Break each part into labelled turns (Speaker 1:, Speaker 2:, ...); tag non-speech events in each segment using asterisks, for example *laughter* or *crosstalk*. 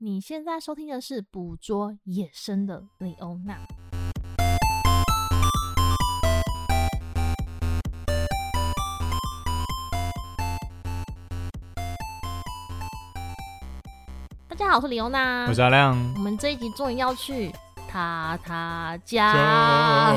Speaker 1: 你现在收听的是《捕捉野生的李欧娜》。大家好，我是李欧娜，
Speaker 2: 我是阿亮。
Speaker 1: 我们这一集终于要去塔塔加。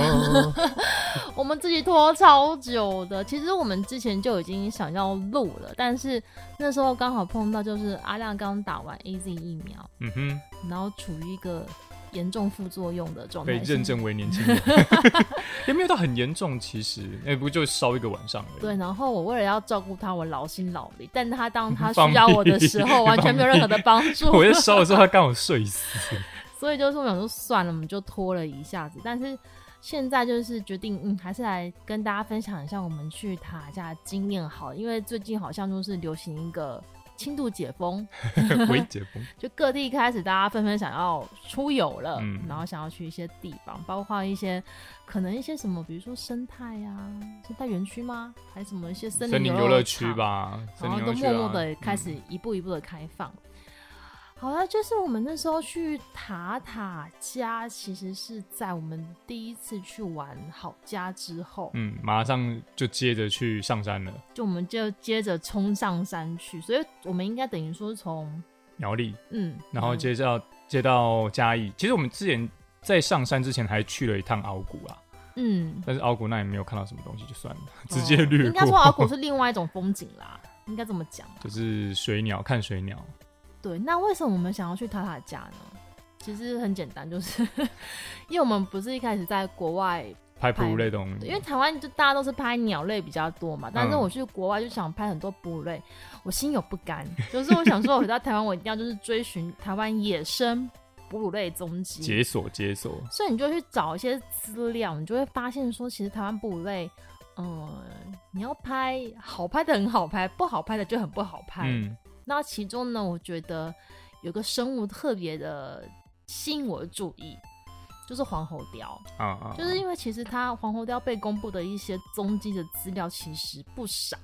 Speaker 1: *laughs* 我们自己拖超久的，其实我们之前就已经想要录了，但是那时候刚好碰到就是阿亮刚打完 AZ 疫苗，
Speaker 2: 嗯哼，
Speaker 1: 然后处于一个严重副作用的状态，
Speaker 2: 被认证为年轻人，*laughs* 也没有到很严重，其实那不就烧一个晚上而已。
Speaker 1: 对，然后我为了要照顾他，我劳心劳力，但他当他需要我的时候，*laughs* 完全没有任何的帮助。*laughs*
Speaker 2: 我在烧的时候，他刚好睡死，
Speaker 1: 所以就是我想说算了，我们就拖了一下子，但是。现在就是决定，嗯，还是来跟大家分享一下我们去塔下经验好，因为最近好像就是流行一个轻度解封，*laughs*
Speaker 2: 微解封，*laughs*
Speaker 1: 就各地开始大家纷纷想要出游了，
Speaker 2: 嗯，
Speaker 1: 然后想要去一些地方，包括一些可能一些什么，比如说生态啊，生态园区吗？还是什么一些森林游乐区吧，然后都默默的开始一步一步的开放。嗯好了，就是我们那时候去塔塔家，其实是在我们第一次去玩好家之后，
Speaker 2: 嗯，马上就接着去上山了，
Speaker 1: 就我们就接着冲上山去，所以我们应该等于说从
Speaker 2: 苗栗，
Speaker 1: 嗯，
Speaker 2: 然后接着到接到嘉义。其实我们之前在上山之前还去了一趟鳌谷啊，
Speaker 1: 嗯，
Speaker 2: 但是鳌鼓那也没有看到什么东西，就算了，哦、直接略过。
Speaker 1: 应该说鳌鼓是另外一种风景啦，应该这么讲，
Speaker 2: 就是水鸟，看水鸟。
Speaker 1: 对，那为什么我们想要去塔塔家呢？其实很简单，就是因为我们不是一开始在国外
Speaker 2: 拍哺乳类动物，
Speaker 1: 因为台湾就大家都是拍鸟类比较多嘛。但是我去国外就想拍很多哺乳类，嗯、我心有不甘，就是我想说，我回到台湾，我一定要就是追寻台湾野生哺乳类踪迹，
Speaker 2: 解锁解锁。
Speaker 1: 所以你就去找一些资料，你就会发现说，其实台湾哺乳类，嗯，你要拍好拍的很好拍，不好拍的就很不好拍。嗯那其中呢，我觉得有个生物特别的吸引我的注意，就是黄喉貂啊啊，就是因为其实它黄喉貂被公布的一些踪迹的资料其实不少，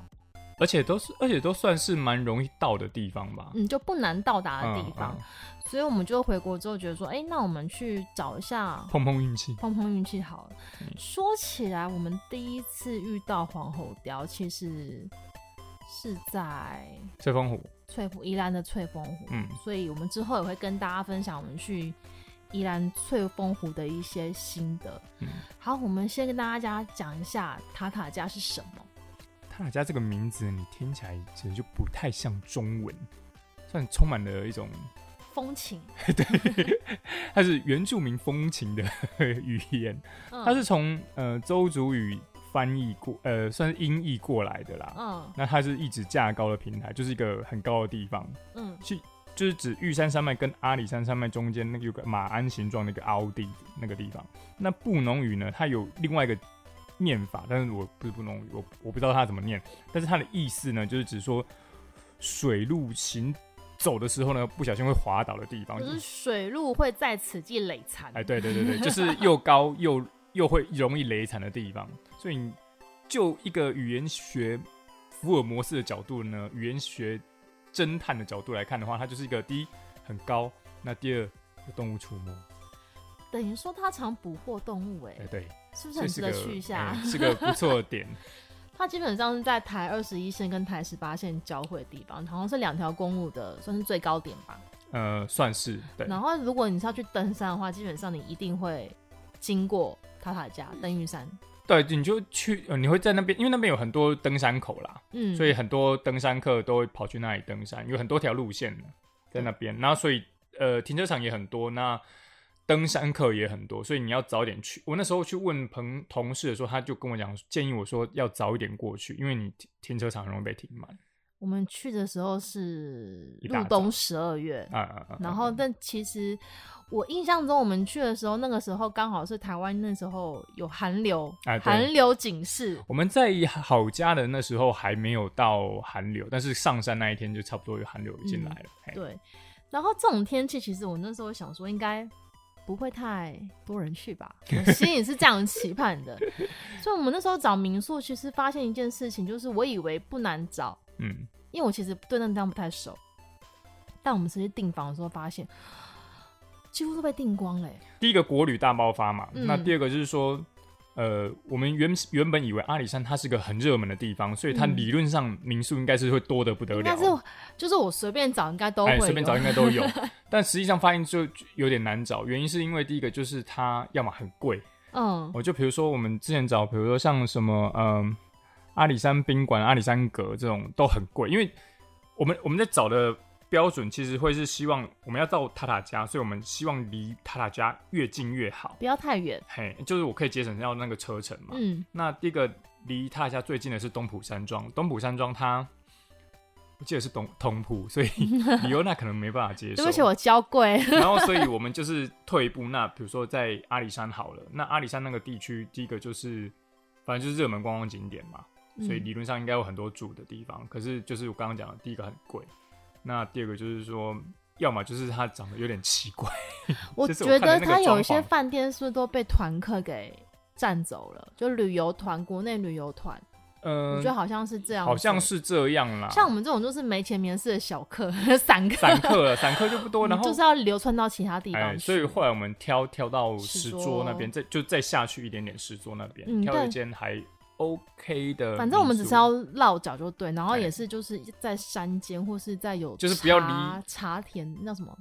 Speaker 2: 而且都是而且都算是蛮容易到的地方吧，
Speaker 1: 嗯，就不难到达的地方，所以我们就回国之后觉得说，哎、欸，那我们去找一下
Speaker 2: 碰碰运气，
Speaker 1: 碰碰运气好了。嗯、说起来，我们第一次遇到黄喉貂，其实是在
Speaker 2: 翠峰湖。
Speaker 1: 翠湖，宜兰的翠峰湖，
Speaker 2: 嗯，
Speaker 1: 所以我们之后也会跟大家分享我们去宜兰翠峰湖的一些心得。
Speaker 2: 嗯，
Speaker 1: 好，我们先跟大家讲一下塔塔家是什么。
Speaker 2: 塔塔家这个名字，你听起来其实就不太像中文，算充满了一种
Speaker 1: 风情。*laughs*
Speaker 2: 对，它是原住民风情的 *laughs* 语言，嗯、它是从呃邹族语。翻译过，呃，算是音译过来的啦。
Speaker 1: 嗯，
Speaker 2: 那它是一直架高的平台，就是一个很高的地方。
Speaker 1: 嗯，
Speaker 2: 去就是指玉山山脉跟阿里山山脉中间那个有个马鞍形状的一个凹地那个地方。那布农语呢，它有另外一个念法，但是我不是布农语，我我不知道它怎么念。但是它的意思呢，就是指说水路行走的时候呢，不小心会滑倒的地方，
Speaker 1: 就是水路会在此地累残。
Speaker 2: 哎，对对对对，就是又高又。又会容易累残的地方，所以就一个语言学福尔摩斯的角度呢，语言学侦探的角度来看的话，它就是一个第一很高，那第二有动物出没，
Speaker 1: 等于说它常捕获动物、欸，哎，
Speaker 2: 对对，
Speaker 1: 是不是很值得去一下？
Speaker 2: 是，是个不错的点。*laughs*
Speaker 1: 它基本上是在台二十一线跟台十八线交汇的地方，好像是两条公路的，算是最高点吧？
Speaker 2: 呃，算是。对。
Speaker 1: 然后如果你是要去登山的话，基本上你一定会经过。塔塔加登玉山，
Speaker 2: 对，你就去，呃，你会在那边，因为那边有很多登山口啦，
Speaker 1: 嗯，
Speaker 2: 所以很多登山客都会跑去那里登山，有很多条路线在那边，然后所以呃停车场也很多，那登山客也很多，所以你要早点去。我那时候去问朋同事的时候，他就跟我讲，建议我说要早一点过去，因为你停停车场很容易被停满。
Speaker 1: 我们去的时候是入冬十二月，
Speaker 2: 啊啊啊，
Speaker 1: 然后但其实。我印象中，我们去的时候，那个时候刚好是台湾那时候有寒流，
Speaker 2: 啊、
Speaker 1: 寒流警示。
Speaker 2: 我们在好家的那时候还没有到寒流，但是上山那一天就差不多有寒流进来了、
Speaker 1: 嗯。对，然后这种天气，其实我那时候想说，应该不会太多人去吧，我心里是这样期盼的。*laughs* 所以，我们那时候找民宿，其实发现一件事情，就是我以为不难找，
Speaker 2: 嗯，
Speaker 1: 因为我其实对那地方不太熟。但我们实际订房的时候发现，几乎都被订光了。
Speaker 2: 第一个国旅大爆发嘛，嗯、那第二个就是说。呃，我们原原本以为阿里山它是个很热门的地方，所以它理论上民宿应该是会多的不得了。但是
Speaker 1: 就是我随便找应该都会，
Speaker 2: 随便找应该都有。*laughs* 但实际上发现就有点难找，原因是因为第一个就是它要么很贵，嗯，我就比如说我们之前找，比如说像什么嗯、呃、阿里山宾馆、阿里山阁这种都很贵，因为我们我们在找的。标准其实会是希望我们要到塔塔家，所以我们希望离塔塔家越近越好，
Speaker 1: 不要太远。
Speaker 2: 嘿，就是我可以节省掉那个车程嘛。嗯。那第一个离塔塔家最近的是东埔山庄，东埔山庄它我记得是东通铺，所以理由那可能没办法接受。
Speaker 1: 对不起，我娇贵。*laughs*
Speaker 2: 然后，所以我们就是退一步，那比如说在阿里山好了，那阿里山那个地区，第一个就是反正就是热门观光景点嘛，所以理论上应该有很多住的地方。嗯、可是就是我刚刚讲的，第一个很贵。那第二个就是说，要么就是他长得有点奇怪。*laughs*
Speaker 1: 我觉得他有一些饭店是不是都被团客给占走了？就旅游团，国内旅游团，嗯，我觉得好像是这样，
Speaker 2: 好像是这样啦。
Speaker 1: 像我们这种就是没钱没势的小客，散客，
Speaker 2: 散客，散客就不多，*laughs* 然后
Speaker 1: 就是要流窜到其他地方，哎。
Speaker 2: 所以后来我们挑挑到石桌那边，再就再下去一点点石桌那边，嗯、挑一间还。OK 的，
Speaker 1: 反正我们只是要落脚就对，然后也是就是在山间或是在有
Speaker 2: 就是不要离
Speaker 1: 茶田那什么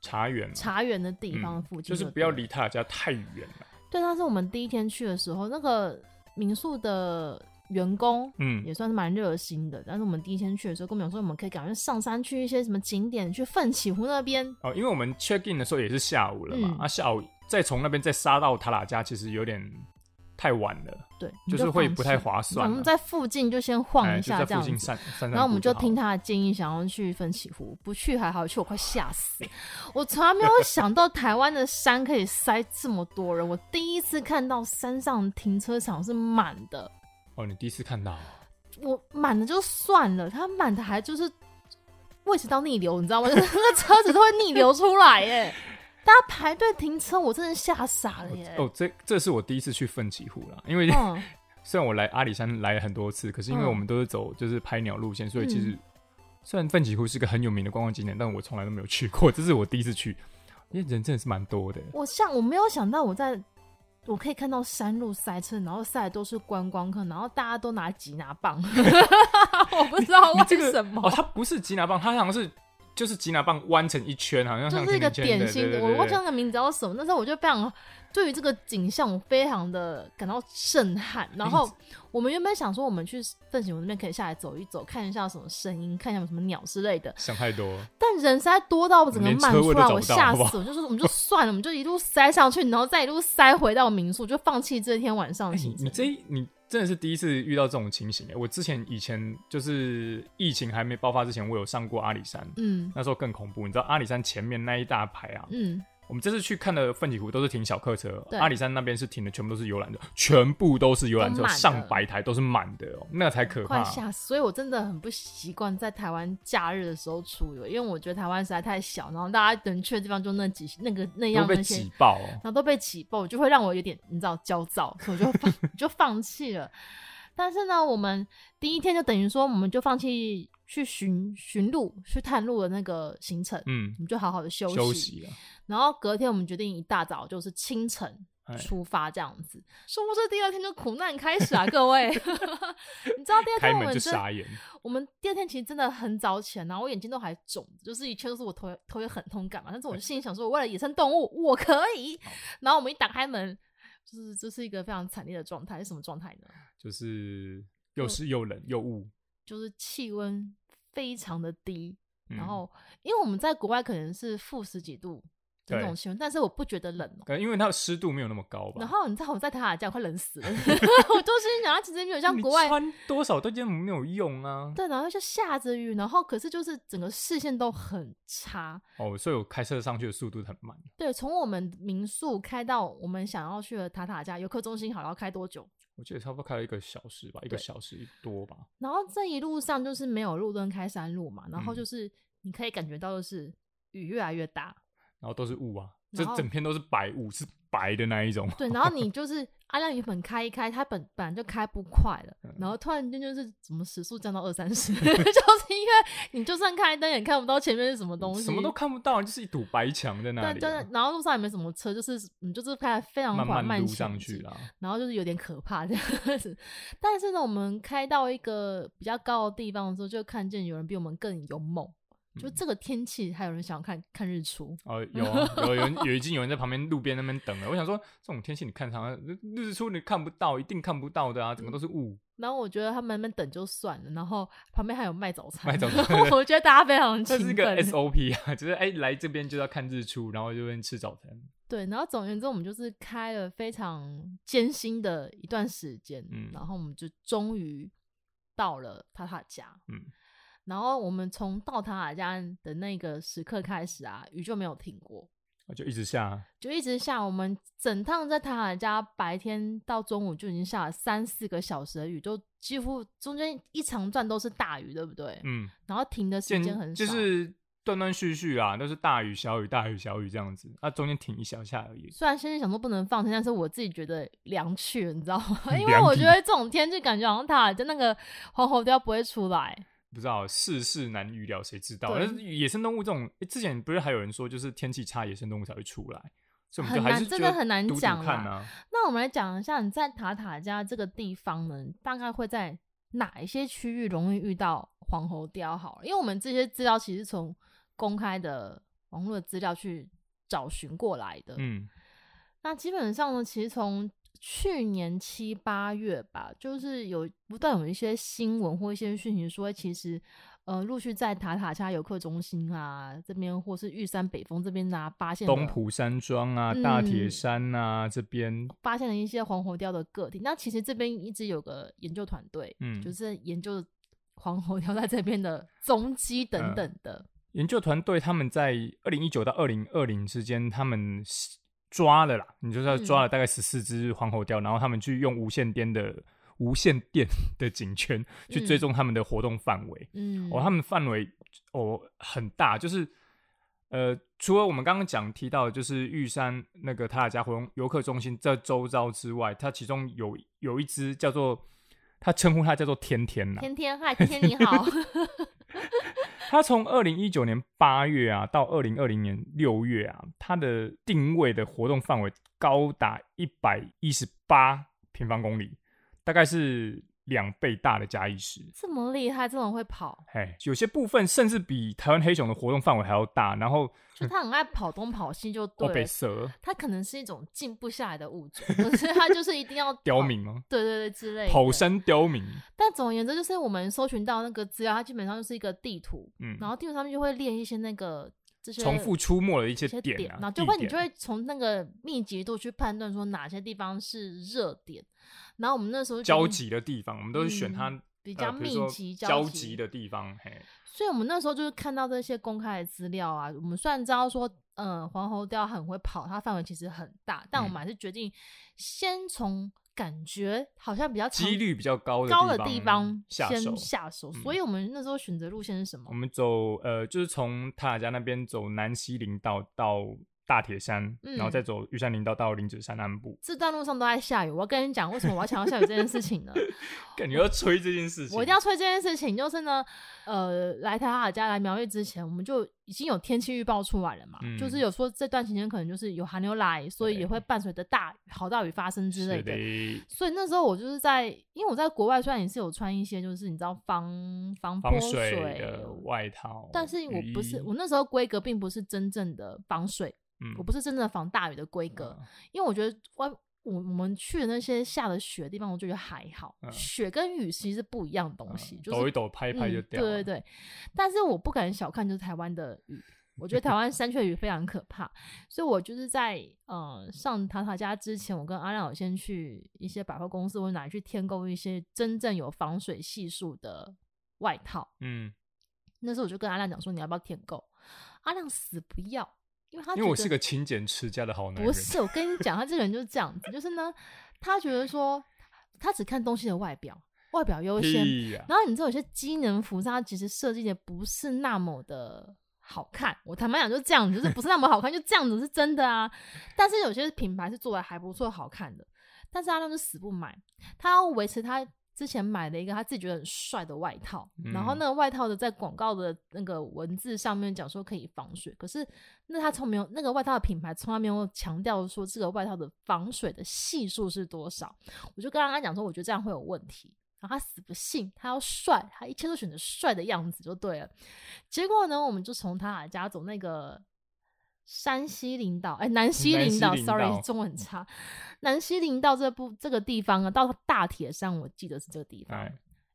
Speaker 2: 茶园
Speaker 1: 茶园的地方附近，
Speaker 2: 就是不要离他家太远了。
Speaker 1: 对，但是我们第一天去的时候，那个民宿的员工嗯也算是蛮热心的，但是我们第一天去的时候跟我们讲说，我们可以赶快上山去一些什么景点，去奋起湖那边
Speaker 2: 哦，因为我们 check in 的时候也是下午了嘛，啊下午再从那边再杀到塔拉加，其实有点。太晚了，
Speaker 1: 对，
Speaker 2: 就，就是会不太划算。
Speaker 1: 我们在附近就先晃一下，这样子。然后我们就听他的建议，想要去分起湖，不去还好，去我快吓死。*laughs* 我从来没有想到台湾的山可以塞这么多人。我第一次看到山上停车场是满的。
Speaker 2: 哦，你第一次看到？
Speaker 1: 我满的就算了，他满的还就是胃食道逆流，你知道吗？*laughs* 那个车子都会逆流出来，耶。大家排队停车，我真的吓傻了耶！
Speaker 2: 哦，这这是我第一次去奋起湖了，因为、嗯、*laughs* 虽然我来阿里山来了很多次，可是因为我们都是走就是拍鸟路线，嗯、所以其实虽然奋起湖是个很有名的观光景点，但我从来都没有去过，*laughs* 这是我第一次去，因为人真的是蛮多的。
Speaker 1: 我像我没有想到，我在我可以看到山路塞车，然后塞的都是观光客，然后大家都拿吉拿棒，*laughs* 我不知道为什么、这个、哦，
Speaker 2: 它不是吉拿棒，它好像是。就是吉拿棒弯成一圈，好像像
Speaker 1: 就是一个点心。我忘记那个名字叫什么，但是我就非常对于这个景象，我非常的感到震撼。然后我们原本想说，我们去奋起湖那边可以下来走一走，看一下什么声音，看一下有什么鸟之类的。
Speaker 2: 想太多，
Speaker 1: 但人实在多到整个漫出来，我吓死了。就是我们就算了，我们就一路塞上去，然后再一路塞回到民宿，就放弃这天晚上的行程。
Speaker 2: 你这你。真的是第一次遇到这种情形哎！我之前以前就是疫情还没爆发之前，我有上过阿里山，嗯，那时候更恐怖。你知道阿里山前面那一大排啊，嗯。我们这次去看的奋起湖都是停小客车，阿里山那边是停的全部都是游览车，全部都是游览车，上百台都是满的哦，那才可怕。
Speaker 1: 快吓死！所以我真的很不习惯在台湾假日的时候出游，因为我觉得台湾实在太小，然后大家能去的地方就那几那个那样那些，
Speaker 2: 挤爆，
Speaker 1: 然后都被挤爆，就会让我有点你知道焦躁，所以我就放 *laughs* 就放弃了。但是呢，我们第一天就等于说，我们就放弃去寻寻路、去探路的那个行程，嗯，我们就好好的休息。休息然后隔天我们决定一大早就是清晨出发，这样子。说不是第二天就苦难开始啊，各位！*laughs* 你知道第二天我们真，我们第二天其实真的很早起来，然后我眼睛都还肿，就是一切都是我头头也很痛感嘛。但是我就心里想说，我为了野生动物，我可以。然后我们一打开门。就是这是一个非常惨烈的状态，是什么状态呢？
Speaker 2: 就是又湿又冷又雾，
Speaker 1: 就是气温非常的低，嗯、然后因为我们在国外可能是负十几度。这种气温，但是我不觉得冷哦、喔，
Speaker 2: 因为它的湿度没有那么高吧。
Speaker 1: 然后你知道我在塔塔家快冷死了，*laughs* 我都是想它其实没有像国外
Speaker 2: 穿多少都觉得没有用啊。
Speaker 1: 对，然后就下着雨，然后可是就是整个视线都很差
Speaker 2: 哦，所以我开车上去的速度很慢。
Speaker 1: 对，从我们民宿开到我们想要去的塔塔家游客中心，好要开多久？
Speaker 2: 我记得差不多开了一个小时吧，一个小时多吧。
Speaker 1: 然后这一路上就是没有路灯开山路嘛，然后就是你可以感觉到就是雨越来越大。
Speaker 2: 然后都是雾啊，这整片都是白雾，是白的那一种。
Speaker 1: 对，然后你 *laughs* 就是阿亮原本开一开，他本本来就开不快了，嗯、然后突然间就是怎么时速降到二三十，*laughs* 就是因为你就算开灯也看不到前面是什么东西，
Speaker 2: 什么都看不到，就是一堵白墙在那里。
Speaker 1: 对，然后路上也没什么车，就是你就是开得非常缓慢，
Speaker 2: 慢上去
Speaker 1: 然后就是有点可怕这样子。但是呢，我们开到一个比较高的地方的时候，就看见有人比我们更勇猛。就这个天气，还有人想要看看日出
Speaker 2: 哦，*laughs* 有啊，有有有已经有人在旁边路边那边等了。我想说，这种天气你看上日出你看不到，一定看不到的啊，整个都是雾。
Speaker 1: 然后我觉得他们那边等就算了，然后旁边还有卖早餐，
Speaker 2: 卖早餐，
Speaker 1: 我觉得大家非常 *laughs*
Speaker 2: 这是一个 SOP 啊，就是哎来这边就要看日出，然后就边吃早餐。
Speaker 1: 对，然后总而言之，我们就是开了非常艰辛的一段时间，嗯，然后我们就终于到了塔塔家，嗯。然后我们从到塔塔加的那个时刻开始啊，雨就没有停过，
Speaker 2: 就一直下，
Speaker 1: 就一直下。我们整趟在塔塔加白天到中午就已经下了三四个小时的雨，就几乎中间一长段都是大雨，对不对？嗯。然后停的时间很少，
Speaker 2: 就是断断续续啊，都是大雨小雨大雨小雨这样子，那、啊、中间停一小下而已。
Speaker 1: 虽然现在想说不能放天，但是我自己觉得凉去了，你知道吗？*laughs* 因为我觉得这种天气感觉好像塔塔加那个黄喉貂不会出来。
Speaker 2: 不知道世事难预料，谁知道？但是野生动物这种，欸，之前不是还有人说，就是天气差，野生动物才会出来，所以我们就还是
Speaker 1: 真的很难讲
Speaker 2: 啊。
Speaker 1: 那我们来讲一下，你在塔塔加这个地方呢，大概会在哪一些区域容易遇到黄喉貂？好了，因为我们这些资料其实从公开的网络资料去找寻过来的。嗯，那基本上呢，其实从去年七八月吧，就是有不断有一些新闻或一些讯息说，其实呃陆续在塔塔加游客中心啊这边，或是玉山北峰这边啊，发现
Speaker 2: 东埔山庄啊、大铁山啊、嗯、这边
Speaker 1: 发现了一些黄喉貂的个体。那其实这边一直有个研究团队，嗯，就是研究黄喉貂在这边的踪迹等等的。呃、
Speaker 2: 研究团队他们在二零一九到二零二零之间，他们。抓了啦，你就是要抓了大概十四只黄喉貂，嗯，然后他们去用无线电的无线电 *laughs* 的警圈去追踪他们的活动范围。嗯，哦，他们范围哦很大，就是呃，除了我们刚刚讲提到的就是玉山那个塔塔加活动游客中心这周遭之外，它其中有有一只叫做，他称呼他叫做天天呐，
Speaker 1: 天天，嗨，天天你好。*laughs*
Speaker 2: 他从二零一九年八月啊到二零二零年六月啊，他的定位的活动范围高达一百一十八平方公里，大概是。两倍大的嘉义市，
Speaker 1: 这么厉害，这种会跑，
Speaker 2: 嘿，有些部分甚至比台湾黑熊的活动范围还要大。然后，
Speaker 1: 就它很爱跑东跑西，就对了。
Speaker 2: 北蛇，
Speaker 1: 它可能是一种静不下来的物种，可是它就是一定要 *laughs*
Speaker 2: 刁民吗？
Speaker 1: 对对对，之类的。
Speaker 2: 跑山刁民。
Speaker 1: 但总而言之，就是我们搜寻到那个资料，它基本上就是一个地图，嗯，然后地图上面就会列一些那个这些
Speaker 2: 重复出没的一些点，啊，
Speaker 1: 然后就会你就会从那个密集度去判断说哪些地方是热点。然后我们那时候
Speaker 2: 交集的地方，我们都是选它、嗯、
Speaker 1: 比较密集
Speaker 2: 交集的地方。嘿，
Speaker 1: 所以我们那时候就是看到这些公开的资料啊，我们虽然知道说，嗯，黄喉貂很会跑，它范围其实很大，但我们还是决定先从感觉好像比较
Speaker 2: 几率比较高的
Speaker 1: 高的地方
Speaker 2: 下手
Speaker 1: 下手。所以我们那时候选择路线是什么？
Speaker 2: 我们走呃，就是从塔塔加那边走南西林道到。大铁山，然后再走玉山林道到林子山南部。
Speaker 1: 这段路上都在下雨。我要跟你讲，为什么我要强调下雨这件事情呢？*laughs*
Speaker 2: 感觉要吹这件事情。
Speaker 1: 我一定要吹这件事情，就是呢，呃，来塔塔家来苗栗之前，我们就已经有天气预报出来了嘛，嗯、就是有说这段期间可能就是有寒流来，所以也会伴随着大好大雨发生之类的。的所以那时候我就是在，因为我在国外虽然也是有穿一些就是你知道防防泼水，
Speaker 2: 水的外套，
Speaker 1: 但是我不是我那时候规格并不是真正的防水。嗯、我不是真正的防大雨的规格，嗯，因为我觉得外我我们去的那些下了雪的地方，我就觉得还好。嗯、雪跟雨其实是不一样的东西，嗯，就是
Speaker 2: 抖一抖，拍一拍就掉，嗯。对对对，
Speaker 1: 但是我不敢小看就是台湾的雨，我觉得台湾山区雨非常可怕，所以我就是在呃上塔塔家之前，我跟阿亮有先去一些百货公司或者哪里去添购一些真正有防水系数的外套。嗯，那时候我就跟阿亮讲说，你要不要添购？阿亮死不要。因为他
Speaker 2: 因为我是个勤俭持家的好男人。
Speaker 1: 不是，我跟你讲，他这个人就是这样子，就是呢，他觉得说他只看东西的外表，外表优先。然后你知道有些机能服装，它其实设计的不是那么的好看。我坦白讲，就是这样子，就是不是那么好看，就这样子是真的啊。但是有些品牌是做的还不错，好看的，但是阿亮就死不买，他要维持他。之前买了一个他自己觉得很帅的外套，嗯、然后那个外套的在广告的那个文字上面讲说可以防水，可是那他从没有那个外套的品牌从来没有强调说这个外套的防水的系数是多少。我就跟他讲说，我觉得这样会有问题，然后他死不信，他要帅，他一切都选择帅的样子就对了。结果呢，我们就从他家走那个。山西林道，哎、欸，南西林道，sorry，中文很差。南西林道这部这个地方啊，到大铁山，我记得是这个地方。哎、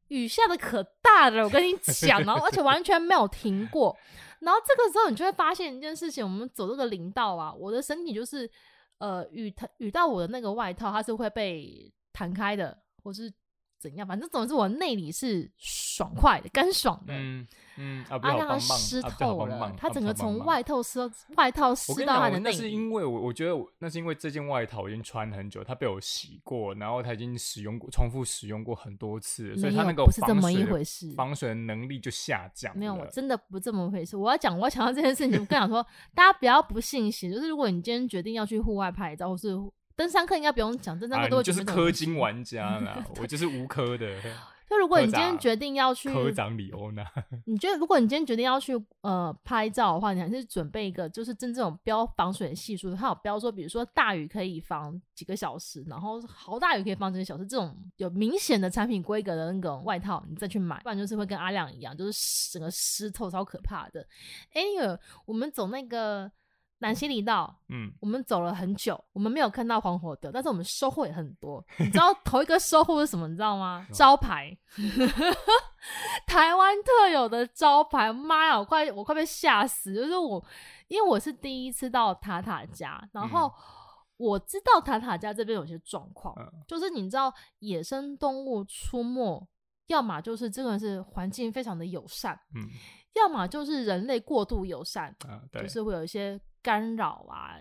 Speaker 1: 雨下的可大了，我跟你讲，然后而且完全没有停过。然后这个时候，你就会发现一件事情：我们走这个林道啊，我的身体就是，呃，雨雨到我的那个外套，它是会被弹开的，或是。怎样？反正总之我内里是爽快的、干爽的。嗯嗯，啊，让它湿透了，它整个从外套湿外套湿到它的内里。那
Speaker 2: 是因为我我觉得那是因为这件外套已经穿很久，它被我洗过，然后它已经使用过、重复使用过很多次，所以它那个
Speaker 1: 不是这么一回事，
Speaker 2: 防水的能力就下降。
Speaker 1: 没有，我真的不这么回事。我要讲，我要强调这件事情，我跟你讲说，*laughs* 大家不要不信邪，就是如果你今天决定要去户外拍照，或是。登山客应该不用讲，登山客都会、啊、
Speaker 2: 就是氪金玩家啦，*laughs* 我就是无氪的。
Speaker 1: 就如果你今天决定要去，
Speaker 2: 科长李欧娜，
Speaker 1: 你觉得如果你今天决定要去呃拍照的话，你还是准备一个就是真正有标防水的系数，它有标说，比如说大雨可以防几个小时，然后好大雨可以防几个小时，这种有明显的产品规格的那种外套，你再去买，不然就是会跟阿亮一样，就是整个湿透，超可怕的。Anyway，我们走那个。南西里道，嗯，我们走了很久，我们没有看到黄火德，但是我们收获也很多。你知道头一个收获是什么？你知道吗？招牌，*laughs* 台湾特有的招牌。妈呀，我快我快被吓死！就是我，因为我是第一次到塔塔家，然后我知道塔塔家这边有些状况，嗯、就是你知道野生动物出没，要么就是真的是环境非常的友善，嗯，要么就是人类过度友善，啊、就是会有一些。干扰啊，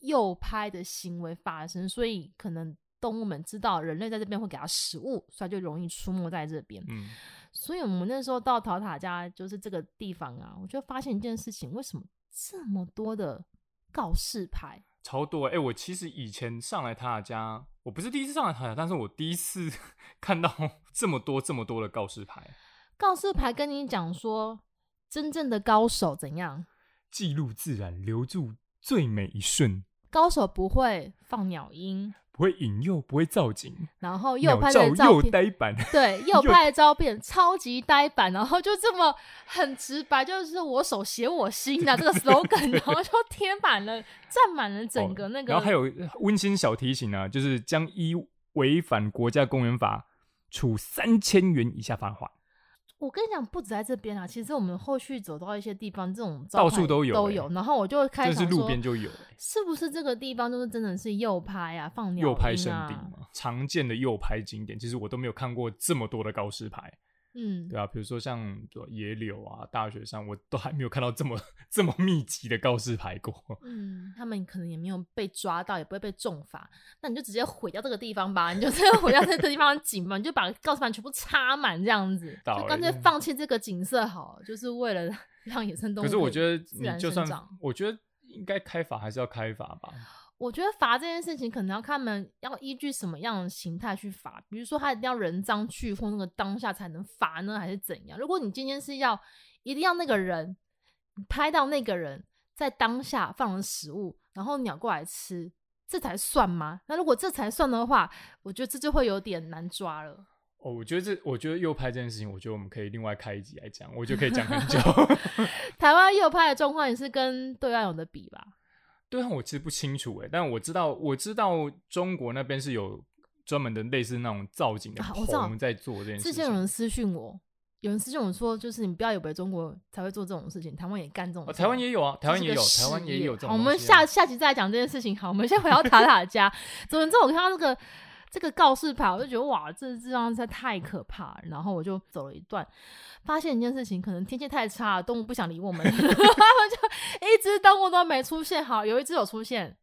Speaker 1: 诱拍的行为发生，所以可能动物们知道人类在这边会给它食物，所以就容易出没在这边。嗯，所以我们那时候到陶塔家，就是这个地方啊，我就发现一件事情：为什么这么多的告示牌？
Speaker 2: 超多哎、欸！我其实以前上来塔塔家，我不是第一次上来塔塔，但是我第一次 *laughs* 看到 *laughs* 这么多这么多的告示牌。
Speaker 1: 告示牌跟你讲说，真正的高手怎样？
Speaker 2: 记录自然，留住最美一瞬。
Speaker 1: 高手不会放鸟音，
Speaker 2: 不会引诱，不会造景，
Speaker 1: 然后又拍的照片
Speaker 2: 又呆板，
Speaker 1: 对，*laughs* 又拍的照片超级呆板，然后就这么很直白，就是我手写我心的这个 slogan，*laughs* 然后就贴满了，占满了整个那个。
Speaker 2: 哦、然后还有温馨小提醒啊，就是将依违反国家公园法处三千元以下罚款。
Speaker 1: 我跟你讲，不止在这边啊，其实我们后续走到一些地方，这种
Speaker 2: 到处都有
Speaker 1: 都有。然后我就开始说，
Speaker 2: 是路边就有，
Speaker 1: 是不是这个地方就是真的是右拍啊，放鸟、啊、
Speaker 2: 诱拍圣地嘛？常见的右拍景点，其实我都没有看过这么多的告示牌。嗯，对啊，比如说像野柳啊、大雪山，我都还没有看到这么 *laughs* 这么密集的告示牌过。嗯，
Speaker 1: 他们可能也没有被抓到，也不会被重罚。那你就直接毁掉这个地方吧，你就 *laughs* 直接毁掉这个地方的景嘛，你就把告示牌全部插满这样子，就干脆放弃这个景色好了，就是为了 *laughs* 让野生动物。
Speaker 2: 可是我觉得你就算，我觉得应该开罚还是要开罚吧。
Speaker 1: 我觉得罚这件事情可能要看他们要依据什么样的形态去罚，比如说他一定要人赃俱获那个当下才能罚呢，还是怎样？如果你今天是要一定要那个人拍到那个人在当下放了食物，然后鸟过来吃，这才算吗？那如果这才算的话，我觉得这就会有点难抓了。
Speaker 2: 哦，我觉得这，我觉得右派这件事情，我觉得我们可以另外开一集来讲，我就可以讲很久。*laughs*
Speaker 1: 台湾右派的状况也是跟对岸有的比吧？
Speaker 2: 对啊，我其实不清楚哎，但我知道，我知道中国那边是有专门的类似那种造景的棚在做这件事情。
Speaker 1: 之前有人私讯我，有人私信我说，就是你不要以为中国才会做这种事情，台湾也干这种事。哦，台湾也有啊，台湾也有，台湾也有这种。我们下下集再来讲这件事情。好，我们先回到塔塔加。*laughs* 总之，我看到这个。这个告示牌，我就觉得哇，这这样实在太可怕。然后我就走了一段，发现一件事情，可能天气太差，动物不想理我们，*laughs* 他们就一只动物都没出现。好，有一只有出现，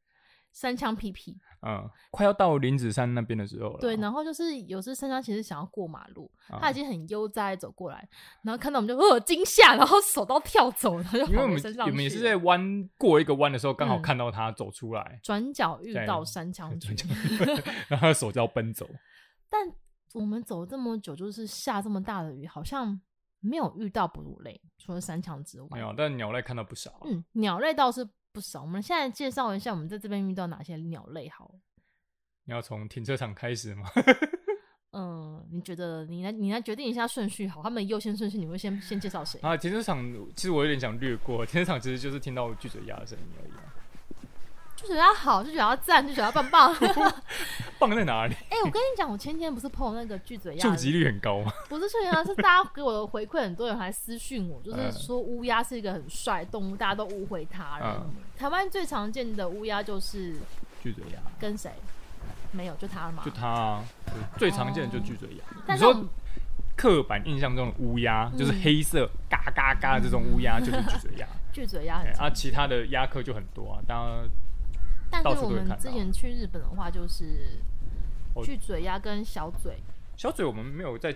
Speaker 1: 山羌屁屁。
Speaker 2: 嗯，快要到林子山那边的时候了。
Speaker 1: 对，然后就是有时山枪其实想要过马路，他、嗯、已经很悠哉走过来，然后看到我们就呃惊吓，然后手都跳走，然后就跑身上。
Speaker 2: 因为我们我们也是在弯过一个弯的时候，刚好看到他走出来，
Speaker 1: 转、嗯、角遇到山羌群，
Speaker 2: 然后他的手就要奔走。*laughs*
Speaker 1: 但我们走这么久，就是下这么大的雨，好像没有遇到哺乳类，除了山羌之外。
Speaker 2: 没有，但鸟类看到不少、啊。
Speaker 1: 嗯，鸟类倒是。不少，我们现在介绍一下我们在这边遇到哪些鸟类好。
Speaker 2: 你要从停车场开始吗？*laughs*
Speaker 1: 嗯，你觉得你来你来决定一下顺序好，他们优先顺序你会先先介绍谁？
Speaker 2: 啊，停车场其实我有点想略过，停车场其实就是听到巨嘴鸭的声音而已、啊。
Speaker 1: 就觉得它好，就觉得它赞，就觉得它棒棒。*laughs*
Speaker 2: 棒在哪里？
Speaker 1: 哎、欸，我跟你讲，我前天不是 po 那个巨嘴鸭，
Speaker 2: 触及率很高吗？
Speaker 1: 不是，确实是大家给我的回馈，很多人还私讯我，就 *laughs* 是说乌鸦是一个很帅的动物，大家都误会它了。嗯、台湾最常见的乌鸦就是
Speaker 2: 巨嘴鸭，
Speaker 1: 跟谁？没有，就它嘛。
Speaker 2: 就它啊，最常见的就是巨嘴鸭。但、哦、是你说刻板印象中的乌鸦、嗯、就是黑色嘎嘎嘎的这种乌鸦，就是巨嘴鸭。*laughs*
Speaker 1: 巨嘴鸭，
Speaker 2: 啊，其他的鸦科就很多啊，当然。
Speaker 1: 但是我们之前去日本的话，就是巨嘴鸭跟小嘴。
Speaker 2: 小嘴我们没有在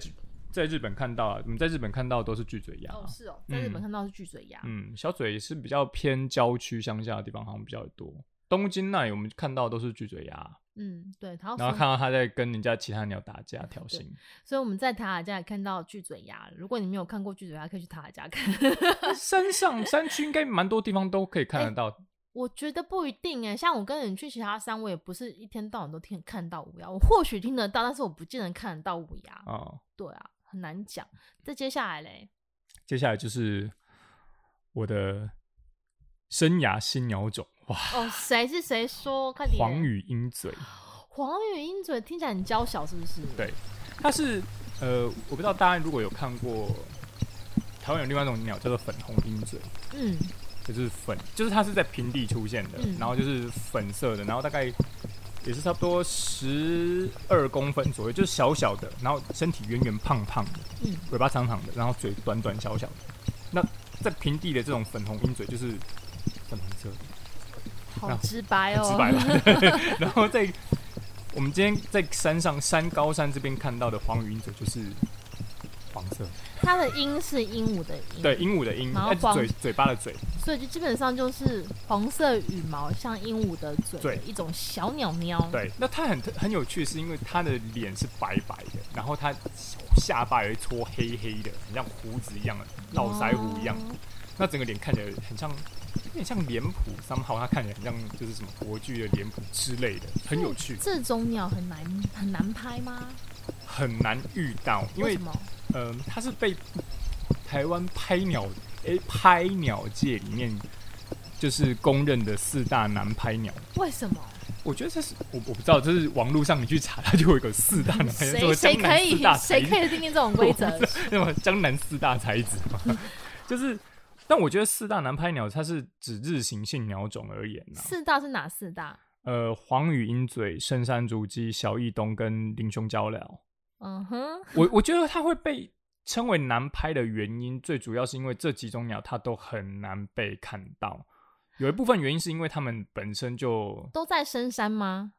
Speaker 2: 在日本看到啊，我们在日本看到都是巨嘴鸭。
Speaker 1: 哦，是哦，在日本看到是巨嘴鸭。
Speaker 2: 嗯，小嘴是比较偏郊区乡下的地方，好像比较多。东京那里我们看到都是巨嘴鸭。
Speaker 1: 嗯，对。然后
Speaker 2: 然后看到他在跟人家其他鸟打架挑衅。
Speaker 1: 所以我们在塔塔家也看到巨嘴鸭。如果你没有看过巨嘴鸭，可以去塔塔家看。*laughs*
Speaker 2: 山上山区应该蛮多地方都可以看得到。欸
Speaker 1: 我觉得不一定哎，像我跟你去其他山，我也不是一天到晚都听看到乌鸦，我或许听得到，但是我不见得看得到乌鸦。哦，对啊，很难讲。再接下来嘞，
Speaker 2: 接下来就是我的生涯新鸟种哇！
Speaker 1: 哦，谁是谁说？快点！
Speaker 2: 黄羽鹰嘴，
Speaker 1: 黄羽鹰嘴听起来很娇小，是不是？
Speaker 2: 对，它是呃，我不知道大家如果有看过台湾有另外一种鸟叫做粉红鹰嘴，嗯。就是粉，就是它是在平地出现的，嗯、然后就是粉色的，然后大概也是差不多十二公分左右，就是小小的，然后身体圆圆胖胖的，嗯，尾巴长长的，然后嘴短短小小的。那在平地的这种粉红鹰嘴就是粉红色的，
Speaker 1: 好直白哦，
Speaker 2: 直白了。*laughs* *laughs* 然后在我们今天在山上山高山这边看到的黄羽鹰嘴就是黄色。
Speaker 1: 它的鹰是鹦鹉的鹰，
Speaker 2: 对，鹦鹉的鹰，然后嘴嘴巴的嘴，
Speaker 1: 所以就基本上就是黄色羽毛像鹦鹉的嘴，对，一种小鸟喵。
Speaker 2: 对，那它很很有趣，是因为它的脸是白白的，然后它下巴有一撮黑黑的，很像胡子一样的，络腮胡一样。那整个脸看起来很像，有点像脸谱，somehow 它看起来很像就是什么国剧的脸谱之类的，很有趣。
Speaker 1: 这种鸟很难很难拍吗？
Speaker 2: 很难遇到，因为，为什么？嗯，它是被台湾拍鸟拍鸟界里面就是公认的四大男拍鸟。
Speaker 1: 为什么？
Speaker 2: 我觉得这是我我不知道，这是网络上你去查，它就会有个四大男拍鸟。谁可以
Speaker 1: 谁可以定义这种规则？*laughs*
Speaker 2: 那么江南四大才子嘛，*laughs* 就是。但我觉得四大男拍鸟，它是指日行性鸟种而言。
Speaker 1: 四大是哪四大？
Speaker 2: 呃，黄羽鹰嘴、深山竹鸡、小翼东跟林胸鵂鷯。嗯哼，我我觉得它会被称为难拍的原因，最主要是因为这几种鸟它都很难被看到。有一部分原因是因为它们本身就
Speaker 1: 都在深山吗？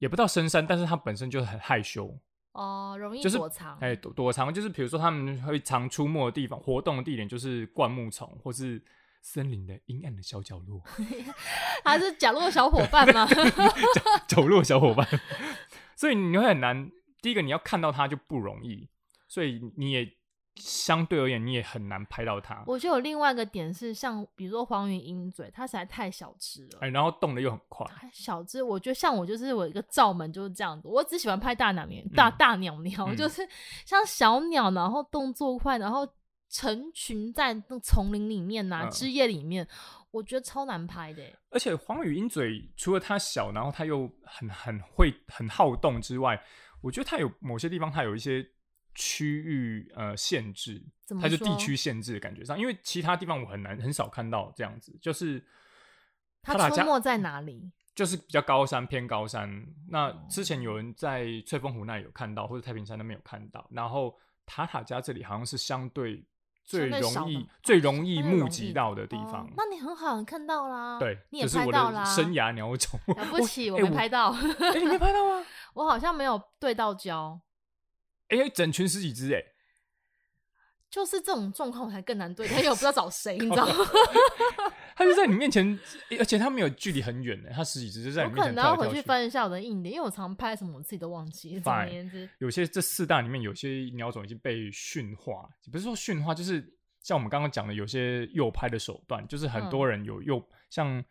Speaker 2: 也不到深山，但是它本身就很害羞
Speaker 1: 哦，容易躲藏。
Speaker 2: 哎、就是，躲躲藏就是比如说它们会常出没的地方、活动的地点就是灌木丛或是森林的阴暗的小角落。*laughs*
Speaker 1: 它是角落小伙伴吗？*laughs*
Speaker 2: 角角落小伙伴，*laughs* 所以你会很难。第一个你要看到它就不容易，所以你也相对而言你也很难拍到它。
Speaker 1: 我觉得有另外一个点是，像比如说黄羽鹰嘴，它实在太小只了，
Speaker 2: 哎，然后动的又很快。
Speaker 1: 小只，我觉得像我就是我一个罩门就是这样子，我只喜欢拍大鸟鸟，大大鸟鸟，*laughs* 嗯、就是像小鸟，然后动作快，然后成群在那丛林里面呐、啊，枝叶里面，我觉得超难拍的。
Speaker 2: 而且黄羽鹰嘴除了它小，然后它又很很会很好动之外。我觉得它有某些地方，它有一些区域呃限制，它就地区限制的感觉上，因为其他地方我很难很少看到这样子，就是
Speaker 1: 它出没在哪里？
Speaker 2: 就是比较高山偏高山。那之前有人在翠峰湖那里有看到，或者太平山那边有看到，然后塔塔家这里好像是相对最容易最容易募集到的地方。
Speaker 1: 哦，那你很好，你看到啦，
Speaker 2: 对，
Speaker 1: 你也拍到啦，
Speaker 2: 生涯 *laughs* 鸟种。
Speaker 1: 了不起，我没拍到。
Speaker 2: 哎、欸，你没拍到吗？*laughs*
Speaker 1: 我好像没有对到焦。
Speaker 2: 哎、欸，整群十几只哎。
Speaker 1: 就是这种状况，我才更难对，因为我不知道找谁，你知道吗？*laughs*
Speaker 2: 他就在你面前，而且他没有距离很远呢，他十几只就在你面前跳跳。我可能要
Speaker 1: 回去翻一下我的硬碟，因为我常拍什么，我自己都忘记。总而言之，
Speaker 2: 有些这四大里面有些鸟种已经被驯化，不是说驯化，就是像我们刚刚讲的，有些诱拍的手段，就是很多人有诱，嗯、像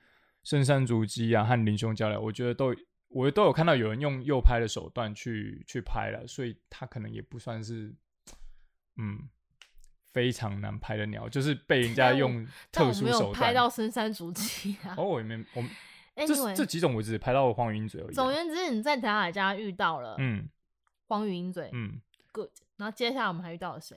Speaker 2: 深山竹鸡啊和林兄交流，我觉得都我都有看到有人用右拍的手段去去拍了，所以他可能也不算是，嗯。非常难拍的鸟，就是被人家用特殊手段。
Speaker 1: 拍到深山竹鸡啊！
Speaker 2: 哦，我没，我们这这几种我只拍到黄语鹰嘴而已。
Speaker 1: 总而言之，你在台海家遇到了，嗯，黄语鹰嘴，
Speaker 2: 嗯
Speaker 1: ，good。然后接下来我们还遇到了谁？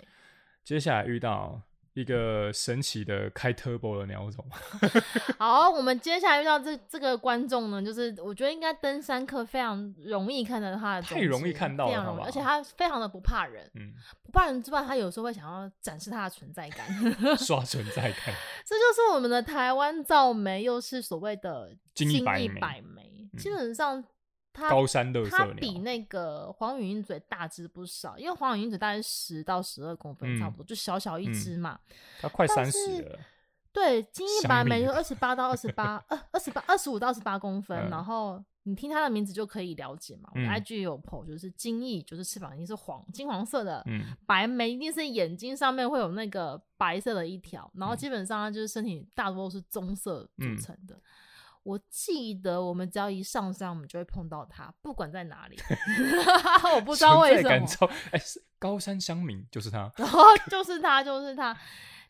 Speaker 2: 接下来遇到。一个神奇的开 turbo 的鸟种。*laughs*
Speaker 1: 好，我们接下来遇到这这个观众呢，就是我觉得应该登山客非常容易看到他的，
Speaker 2: 太容易看到了，
Speaker 1: 非常容易，而且他非常的不怕人，嗯，不怕人之外，他有时候会想要展示他的存在感，*laughs*
Speaker 2: 刷存在感。*laughs*
Speaker 1: 这就是我们的台湾造梅，又是所谓的
Speaker 2: 金一百
Speaker 1: 眉，基本上。它
Speaker 2: 高山乐色鸟，
Speaker 1: 它比那个黄语鹰嘴大只不少，因为黄语鹰嘴大概十到十二公分，差不多，嗯、就小小一只嘛。
Speaker 2: 它、嗯、快三十了。
Speaker 1: 对，金翼白眉就二十八到二十八，*laughs* 二，二十八、二十五到二十八公分。嗯、然后你听它的名字就可以了解嘛。我们 IG 有 po，就是金翼，就是翅膀一定是黄金黄色的，嗯、白眉一定是眼睛上面会有那个白色的一条，然后基本上它就是身体大多都是棕色组成的。嗯我记得我们只要一上山，我们就会碰到它，不管在哪里。*laughs* 我不知道为什么。
Speaker 2: 哎、欸，高山乡民就是它，
Speaker 1: 然后就是它，就是它。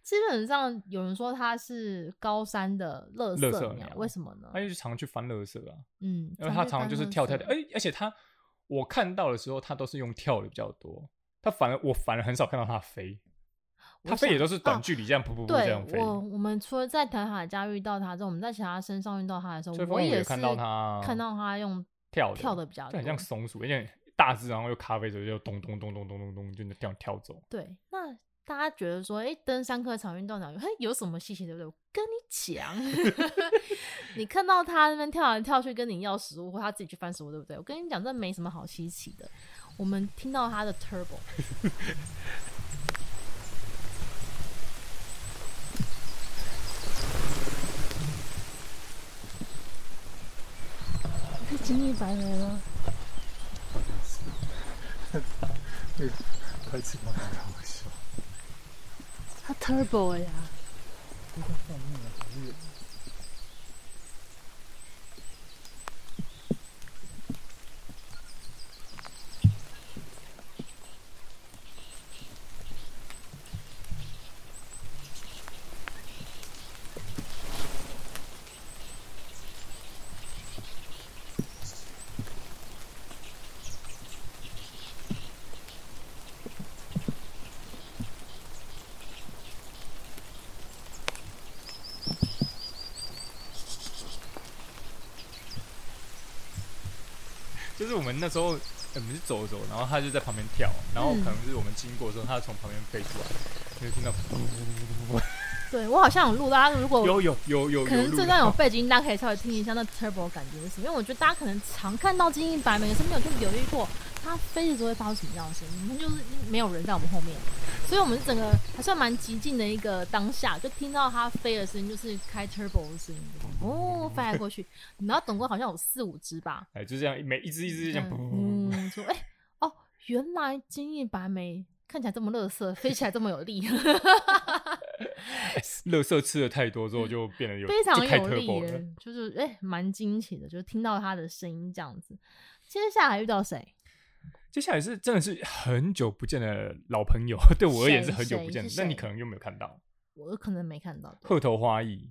Speaker 1: 基本上有人说它是高山的垃圾鸟，鸟为什么呢？
Speaker 2: 它就常去翻乐色啊。
Speaker 1: 嗯，
Speaker 2: 因为它常常就是跳跳跳。哎、欸，而且它我看到的时候，它都是用跳的比较多。它反而我反而很少看到它飞。它飞也都是短距离这样噗噗噗这样飞。
Speaker 1: 我我们除了在台海家遇到它之后，我们在其他身上遇到它的时候，我
Speaker 2: 也
Speaker 1: 是
Speaker 2: 看到它
Speaker 1: 看到它用
Speaker 2: 跳
Speaker 1: 跳的比较就，
Speaker 2: 很像松鼠，而且大只，然后又咖啡色，就咚咚咚咚咚咚咚就那样跳走。
Speaker 1: 对，那大家觉得说，哎，登山客常运到鸟，嘿，有什么稀奇对不对？我跟你讲，*laughs* 你看到它那边跳来跳去跟你要食物，或它自己去翻食物，对不对？我跟你讲，这没什么好稀奇的。我们听到它的 turbo。*laughs* 金翼白眉吗？
Speaker 2: 快吃吗？好笑。
Speaker 1: 他 turbo 呀。
Speaker 2: 就是我们那时候，欸、我们是走走，然后他就在旁边跳，然后可能是我们经过的时候，他从旁边飞出来，就听到噗噗噗噗噗噗。*laughs*
Speaker 1: 对，我好像有录，大家如果
Speaker 2: 有有有有，
Speaker 1: 可能这段有背景音，大家可以稍微听一下那 turbo 感觉是什么。因为我觉得大家可能常看到精英白眉，可是没有去留意过它飞的时候会发出什么样的声音。我们就是没有人在我们后面，所以我们整个还算蛮激进的一个当下，就听到它飞的声音，就是开 turbo 的声音，哦，翻来过去。然后等过好像有四五只吧，
Speaker 2: 哎，就这样，每一只一只这样，
Speaker 1: 嗯，说哎、*laughs* 欸、哦，原来金翼白眉看起来这么乐色，飞起来这么有力。*laughs*
Speaker 2: 垃圾吃的太多之后，就变得有 *laughs*
Speaker 1: 非常有力，就是哎，蛮惊奇的，就听到它的声音这样子。接下来遇到谁？
Speaker 2: 接下来是真的是很久不见的老朋友，对我而言是很久不见的，但你可能又没有看到，
Speaker 1: 我可能没看到。
Speaker 2: 鹤头花翼。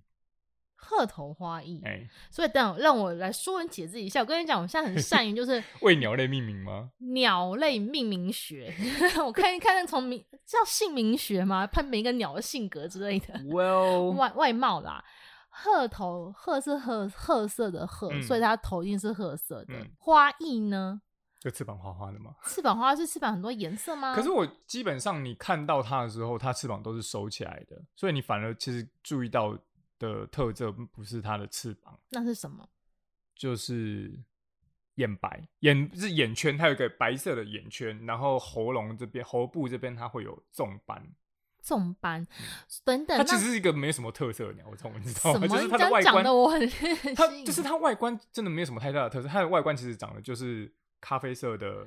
Speaker 1: 鹤头花翼，
Speaker 2: 哎，
Speaker 1: 所以等让我来说文解字一下。我跟你讲，我现在很 *laughs* 善于就是
Speaker 2: 为鸟类命名吗？
Speaker 1: 鸟类命名学，*laughs* 我看一看那从名叫姓名学吗？判每一个鸟的性格之类的。
Speaker 2: Well，
Speaker 1: 外外貌啦，鹤头鹤是褐褐色的鹤，所以它头一定是褐色的。花翼呢，
Speaker 2: 就翅膀花花的吗？
Speaker 1: 翅膀花是翅膀很多颜色吗？
Speaker 2: 可是我基本上你看到它的时候，它翅膀都是收起来的，所以你反而其实注意到的特征不是它的翅膀，
Speaker 1: 那是什么？
Speaker 2: 就是眼白，眼是眼圈，它有一个白色的眼圈，然后喉咙这边、喉部这边它会有重斑。
Speaker 1: 重斑等等，
Speaker 2: 它其实是一个没什么特色的鸟虫，你知道
Speaker 1: 吗？*laughs*
Speaker 2: 就是它的外观，
Speaker 1: 的我很
Speaker 2: 它就是它外观真的没有什么太大的特色。它的外观其实长得就是咖啡色的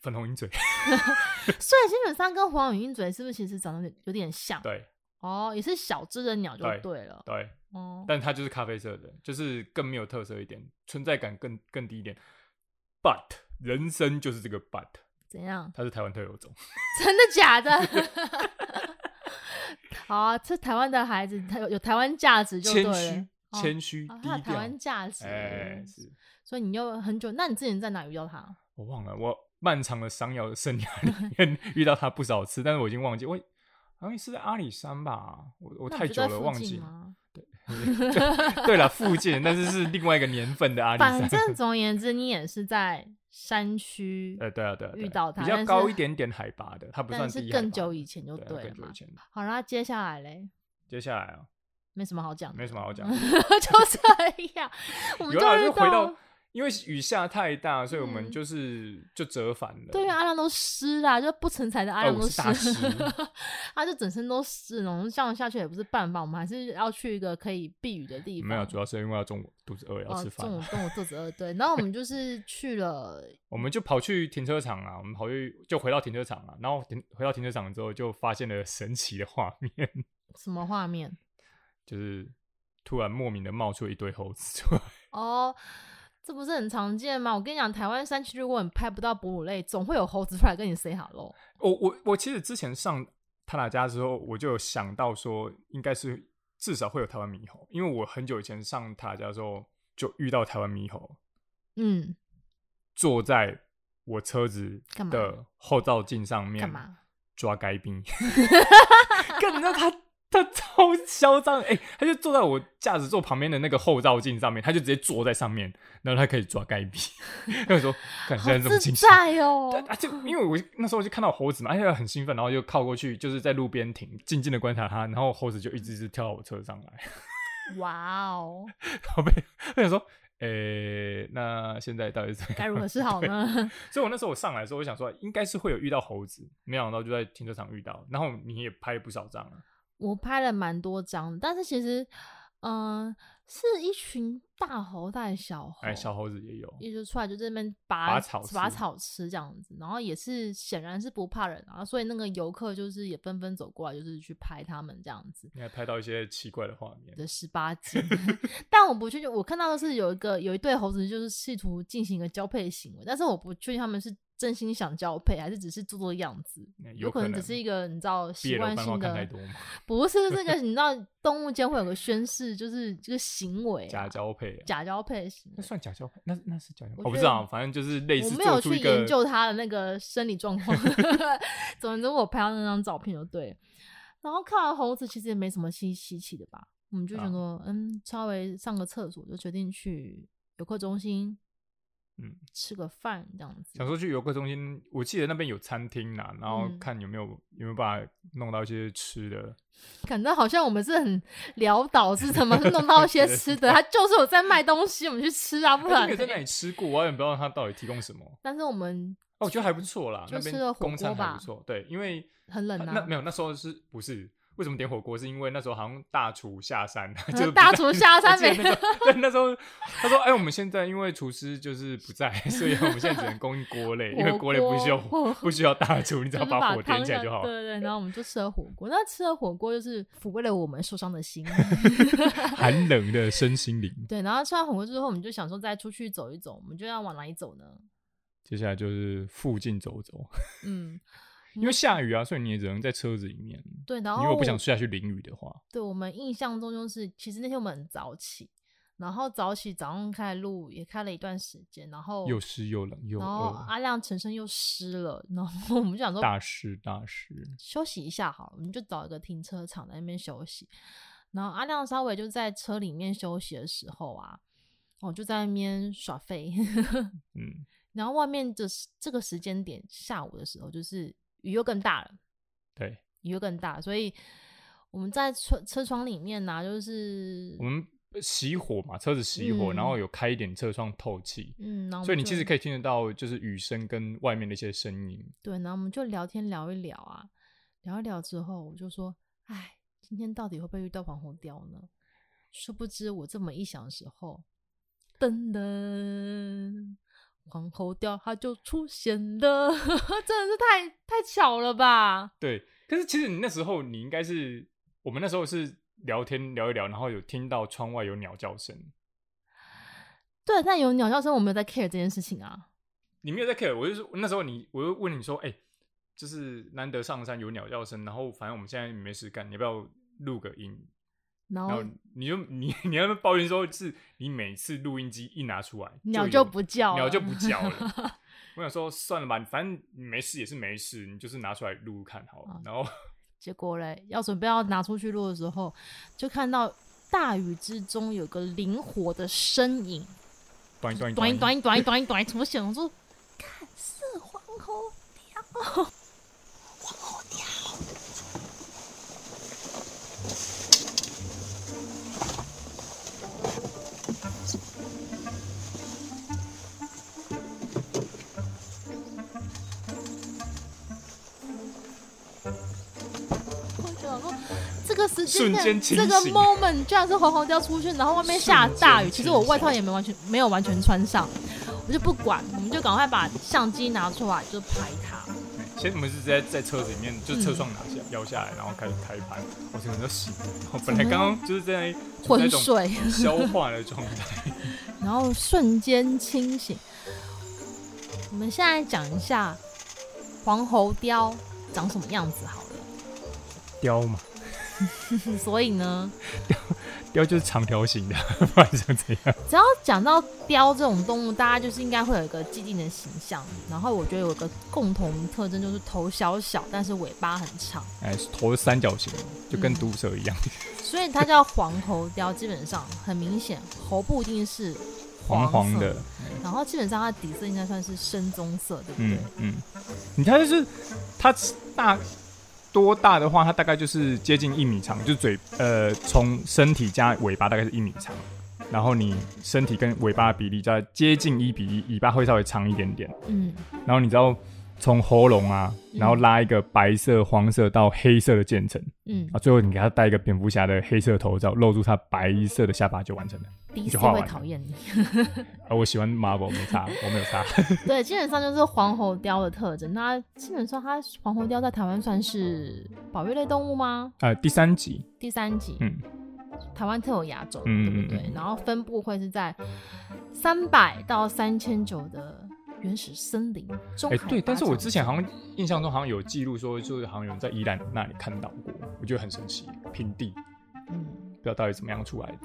Speaker 2: 粉红鹰嘴，
Speaker 1: 所以基本上跟黄羽鹰嘴是不是其实长得有点像？
Speaker 2: 对，
Speaker 1: 哦，也是小只的鸟就对了，
Speaker 2: 对，哦，但它就是咖啡色的，就是更没有特色一点，存在感更更低一点。But 人生就是这个 But。
Speaker 1: 怎样？
Speaker 2: 它是台湾特有种，*laughs*
Speaker 1: 真的假的？*laughs* 好啊，这台湾的孩子，他有有台湾价值就对了，谦
Speaker 2: 虚，谦虚，低调，
Speaker 1: 台湾价值，
Speaker 2: 哎，是。
Speaker 1: 所以你又很久，那你之前在哪遇到他？
Speaker 2: 我忘了，我漫长的赏鸟的生涯 *laughs* 里面遇到他不少次，但是我已经忘记，我好像是在阿里山吧，我我太久了忘记。*laughs* 对 *laughs* 对了，附近，但是是另外一个年份的阿里山。
Speaker 1: 反 *laughs* 正总而言之，你也是在。山区，
Speaker 2: 呃，对啊，对啊，
Speaker 1: 遇到它
Speaker 2: 比较高一点点海拔的，它不算。
Speaker 1: 是更久以前就对了。更久以前。好，那接下来嘞？
Speaker 2: 接下来啊，
Speaker 1: 没什么好讲，
Speaker 2: 没什么好讲，
Speaker 1: 就这样。我们就回到。
Speaker 2: 因为雨下太大，所以我们就是、嗯、就折返了。
Speaker 1: 对，阿亮都湿啦，就不成才的阿亮都湿，
Speaker 2: 哦、*laughs*
Speaker 1: 他就整身都湿，然后这样下去也不是办法，我们还是要去一个可以避雨的地方。
Speaker 2: 没有，主要是因为要中午肚子饿要吃饭。
Speaker 1: 中午 *laughs* 中午肚子饿，对。然后我们就是去了，*laughs*
Speaker 2: 我们就跑去停车场啊，我们跑去就回到停车场啊，然后停回到停车场之后，就发现了神奇的画面。
Speaker 1: 什么画面？
Speaker 2: 就是突然莫名的冒出一堆猴子出来。
Speaker 1: 哦。这不是很常见吗？我跟你讲，台湾山区如果你拍不到哺乳类，总会有猴子出来跟你 say hello。
Speaker 2: 我我我其实之前上塔塔加的时候，我就有想到说，应该是至少会有台湾猕猴，因为我很久以前上塔塔家的时候就遇到台湾猕猴。嗯，坐在我车子的后照镜上面，干嘛？抓该兵。*laughs* *laughs* 干嘛？他。他超嚣张，哎、欸，他就坐在我驾驶座旁边的那个后照镜上面，他就直接坐在上面，然后他可以抓该笔。那时候感觉这么精
Speaker 1: 彩哦！
Speaker 2: 啊，就因为我那时候就看到猴子嘛，而且很兴奋，然后就靠过去，就是在路边停，静静的观察它，然后猴子就一直一直跳到我车上来。哇哦！*laughs* 宝贝，我想说，呃、欸，那现在到底是
Speaker 1: 该如何是好呢？*laughs*
Speaker 2: 所以，我那时候我上来的时候，我想说，应该是会有遇到猴子，没想到就在停车场遇到，然后你也拍了不少张了。
Speaker 1: 我拍了蛮多张，但是其实，嗯、呃，是一群大猴带小猴，
Speaker 2: 哎，小猴子也有，
Speaker 1: 一直出来就在那边拔
Speaker 2: 拔草
Speaker 1: 拔草吃这样子，然后也是显然是不怕人啊，所以那个游客就是也纷纷走过来，就是去拍他们这样子。
Speaker 2: 你还拍到一些奇怪的画面，
Speaker 1: 的十八禁，*laughs* 但我不确定，我看到的是有一个有一对猴子就是试图进行一个交配行为，但是我不确定他们是。真心想交配，还是只是做做样子？有可能只是一个你知道习惯性的，*laughs* 不是这个你知道动物间会有个宣誓，就是这个行为
Speaker 2: 假交配，
Speaker 1: 假交配
Speaker 2: 那算假交配？那那是假交配？我不知道，反正就是类似。
Speaker 1: 我没有去研究他的那个生理状况，*laughs* 总之我拍到那张照片就对。然后看完猴子，其实也没什么稀稀奇的吧？我们就想说，嗯，稍微上个厕所，就决定去游客中心。嗯，吃个饭这样子。
Speaker 2: 想说去游客中心，我记得那边有餐厅呐，然后看有没有、嗯、有没有办法弄到一些吃的。*laughs*
Speaker 1: 感觉好像我们是很 *laughs* 潦倒，是怎么弄到一些吃的？*laughs* 他就是有在卖东西，我们去吃啊，不然。
Speaker 2: 在那里吃过，我也不知道他到底提供什么。
Speaker 1: 但是我们，
Speaker 2: 哦，我觉得还不错啦，
Speaker 1: 就吃了火锅吧，
Speaker 2: 不错。对，因为
Speaker 1: 很冷啊。
Speaker 2: 那没有，那时候是不是？为什么点火锅？是因为那时候好像大厨下山，*laughs*
Speaker 1: 就是大厨下山没？*laughs*
Speaker 2: 对，那时候他说：“哎、欸，我们现在因为厨师就是不在，所以我们现在只能供应锅类，因为锅类不需要不需要大厨，你只要把火点起来就好。”对对对，然后我们就吃了火锅。那吃了火锅就是抚慰了我们受伤的心，*laughs* 寒冷的身心灵。
Speaker 1: 对，然后吃完火锅之后，我们就想说再出去走一走，我们就要往哪里走呢？
Speaker 2: 接下来就是附近走走。嗯。因为下雨啊，所以你也只能在车子里面。
Speaker 1: 对，然后
Speaker 2: 如果不想下去淋雨的话，
Speaker 1: 对，我们印象中就是，其实那天我们很早起，然后早起早上开路也开了一段时间，然后
Speaker 2: 又湿又冷又，然后
Speaker 1: 阿亮全身又湿了，然后 *laughs* 我们就想说
Speaker 2: 大湿大湿，
Speaker 1: 休息一下好了，我们就找一个停车场在那边休息。然后阿亮稍微就在车里面休息的时候啊，我就在那边耍废，*laughs* 嗯。然后外面的这个时间点下午的时候，就是雨又更大了，
Speaker 2: 对，
Speaker 1: 雨又更大，所以我们在车车窗里面呢、啊，就是
Speaker 2: 我们熄火嘛，车子熄火，嗯、然后有开一点车窗透气，
Speaker 1: 嗯，然后
Speaker 2: 所以你其实可以听得到就是雨声跟外面的一些声音。
Speaker 1: 对，然后我们就聊天聊一聊啊，聊一聊之后，我就说，哎，今天到底会不会遇到黄喉雕呢？殊不知我这么一想的时候，噔噔。黄喉貂它就出现了，*laughs* 真的是太太巧了吧？
Speaker 2: 对，可是其实你那时候你应该是，我们那时候是聊天聊一聊，然后有听到窗外有鸟叫声。
Speaker 1: 对，但有鸟叫声，我没有在 care 这件事情啊。
Speaker 2: 你没有在 care，我就是那时候你，我就问你说，哎、欸，就是难得上山有鸟叫声，然后反正我们现在没事干，你要不要录个音？然后你就你你要抱怨说，是你每次录音机一拿出来，
Speaker 1: 鸟就不叫，
Speaker 2: 鸟就不叫了。*laughs* 我想说算了吧，反正没事也是没事，你就是拿出来录录看好了。然后
Speaker 1: 结果嘞，要准备要拿出去录的时候，就看到大雨之中有个灵活的身影，
Speaker 2: 短短
Speaker 1: 短短短短短出现。我说，看是黄喉貂。
Speaker 2: 瞬间清醒，
Speaker 1: 这个 moment 居然是黄喉貂出现，然后外面下大雨，其实我外套也没完全没有完全穿上，我就不管，我们就赶快把相机拿出来就拍它。
Speaker 2: 其实我们是直接在车子里面，就车窗拿下摇、嗯、下来，然后开始开拍。我整个人都醒了，我本来刚刚就是在
Speaker 1: 昏睡
Speaker 2: 消化的状态，*laughs*
Speaker 1: 然后瞬间清醒。我们现在讲一下黄喉貂长什么样子好了。
Speaker 2: 貂嘛。*laughs*
Speaker 1: 所以呢，
Speaker 2: 雕雕就是长条形的，*laughs* 不然怎样？
Speaker 1: 只要讲到雕这种动物，大家就是应该会有一个既定的形象。然后我觉得有个共同特征，就是头小小，但是尾巴很长。
Speaker 2: 哎，头是三角形，就跟毒蛇一样。嗯、
Speaker 1: 所以它叫黄喉雕，基本上很明显，喉部一定是黄，
Speaker 2: 黄黄的。
Speaker 1: 然后基本上它底色应该算是深棕色，对不对？
Speaker 2: 嗯，嗯你看，就是它大。多大的话，它大概就是接近一米长，就嘴呃，从身体加尾巴大概是一米长，然后你身体跟尾巴的比例在接近一比一，尾巴会稍微长一点点。嗯，然后你知道从喉咙啊，然后拉一个白色、黄色到黑色的渐层，嗯，啊，最后你给他戴一个蝙蝠侠的黑色头罩，露出他白色的下巴就完成了。
Speaker 1: 第一次会讨厌你。
Speaker 2: 啊，我喜欢 Marvel，没差，*laughs* 我没有差。
Speaker 1: 对，基本上就是黄喉貂的特征。那基本上，它黄喉貂在台湾算是保育类动物吗？
Speaker 2: 呃，第三级。
Speaker 1: 第三级。嗯。台湾特有亚种，对不对？然后分布会是在三百到三千九的原始森林中。哎，对，
Speaker 2: 但是我之前好像印象中好像有记录说，就是好像有人在宜兰那里看到过，我觉得很神奇，平地。嗯。不知道到底怎么样出来的。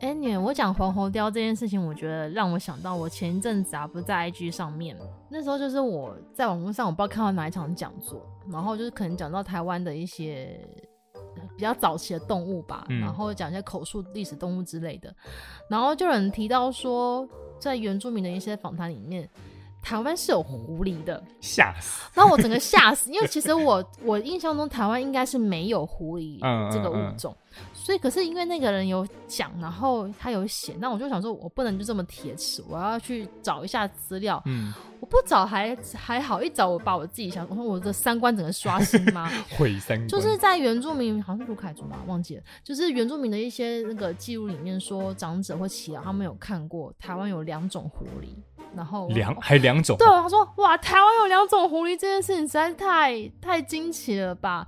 Speaker 1: 哎，你我讲黄喉貂这件事情，我觉得让我想到我前一阵子啊，不是在 IG 上面，那时候就是我在网络上，我不知道看到哪一场讲座，然后就是可能讲到台湾的一些比较早期的动物吧，嗯、然后讲一些口述历史动物之类的，然后就有人提到说，在原住民的一些访谈里面。台湾是有狐狸的，
Speaker 2: 吓死！
Speaker 1: 然后我整个吓死，因为其实我我印象中台湾应该是没有狐狸这个物种，嗯嗯嗯、所以可是因为那个人有讲，然后他有写，那我就想说，我不能就这么铁齿，我要去找一下资料。嗯，我不找还还好，一找我把我自己想，我说我的三观整个刷新吗？*laughs*
Speaker 2: 毁三观。
Speaker 1: 就是在原住民，好像是卢凯族嘛，忘记了，就是原住民的一些那个记录里面说，长者或耆老他们有看过台湾有两种狐狸。然后
Speaker 2: 两还两种，
Speaker 1: 对，他说哇，台湾有两种狐狸，这件事情实在是太太惊奇了吧。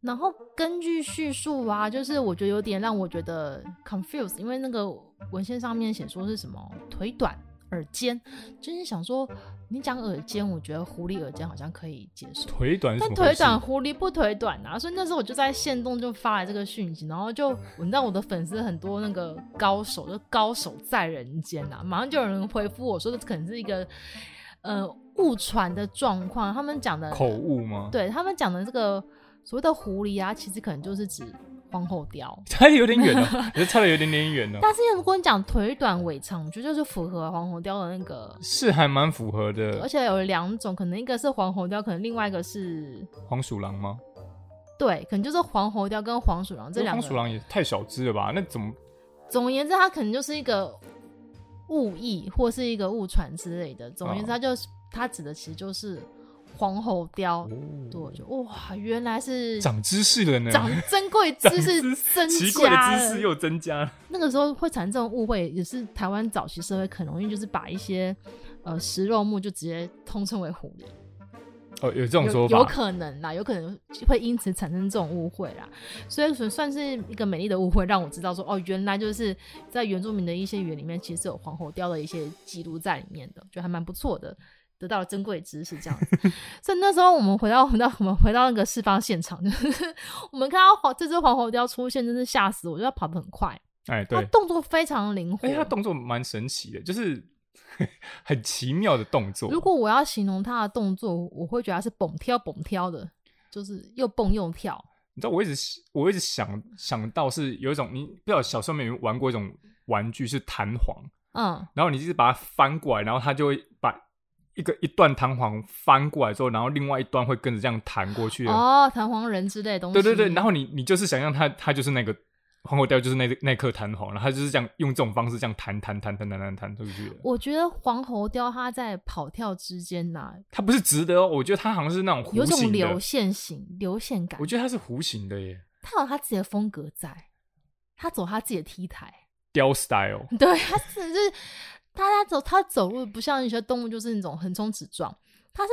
Speaker 1: 然后根据叙述啊，就是我觉得有点让我觉得 confused，因为那个文献上面写说是什么腿短。耳尖，就是想说，你讲耳尖，我觉得狐狸耳尖好像可以接受。
Speaker 2: 腿短，
Speaker 1: 但腿短，狐狸不腿短啊！所以那时候我就在线动就发了这个讯息，然后就你知道我的粉丝很多那个高手，就高手在人间啊，马上就有人回复我说，这可能是一个呃误传的状况，他们讲的
Speaker 2: 口误吗？
Speaker 1: 对他们讲的这个所谓的狐狸啊，其实可能就是指黄喉貂，
Speaker 2: 差的有点远哦，也是差的有点点远哦。*laughs*
Speaker 1: 但是如果你讲腿短尾长，我觉得就是符合黄喉貂的那个，
Speaker 2: 是还蛮符合的。
Speaker 1: 而且有两种，可能一个是黄喉貂，可能另外一个是
Speaker 2: 黄鼠狼吗？
Speaker 1: 对，可能就是黄喉貂跟黄鼠狼这两个。
Speaker 2: 黄鼠狼也太小只了吧？那怎么？
Speaker 1: 总而言之，它可能就是一个误译或是一个误传之类的。总而言之，它就是、哦、它指的其实就是。黄喉貂，哦、对，就哇，原来是
Speaker 2: 长知识了呢，
Speaker 1: 长珍贵知识 *laughs* 增加，奇怪的知识
Speaker 2: 又增加了。
Speaker 1: 那个时候会产生这种误会，也是台湾早期社会很容易就是把一些呃食肉目就直接通称为狐狸。
Speaker 2: 哦，有这种说法，
Speaker 1: 有，有可能啦，有可能会因此产生这种误会啦。所以说算是一个美丽的误会，让我知道说哦，原来就是在原住民的一些语言里面，其实有黄喉貂的一些记录在里面的，就还蛮不错的。得到了珍贵知识，这样子。所以那时候我们回到回到我们回到那个事发现场，就是 *laughs* 我们看到黄这只黄喉貂出现，真是吓死我！就它跑得很快，
Speaker 2: 哎，对，
Speaker 1: 它动作非常灵活，
Speaker 2: 哎，它动作蛮神奇的，就是 *laughs* 很奇妙的动作。
Speaker 1: 如果我要形容它的动作，我会觉得它是蹦跳蹦跳的，就是又蹦又跳。
Speaker 2: 你知道，我一直我一直想想到是有一种，你不知道小时候没有玩过一种玩具是弹簧，嗯，然后你就是把它翻过来，然后它就会把。一个一段弹簧翻过来之后，然后另外一端会跟着这样弹过去
Speaker 1: 哦，弹簧人之类的东西。
Speaker 2: 对对对，然后你你就是想象它，它就是那个黄喉貂，就是那那颗弹簧，然后它就是这样用这种方式这样弹弹弹弹弹弹弹出去。
Speaker 1: 我觉得黄喉雕它在跑跳之间呐，
Speaker 2: 它不是直的哦，我觉得它好像是那种弧形，有种
Speaker 1: 流线型、流线感。
Speaker 2: 我觉得它是弧形的耶，
Speaker 1: 它有它自己的风格在，它走它自己的 T 台，
Speaker 2: 雕 style。
Speaker 1: 对，他是就是。它它走它走路不像一些动物，就是那种横冲直撞，它是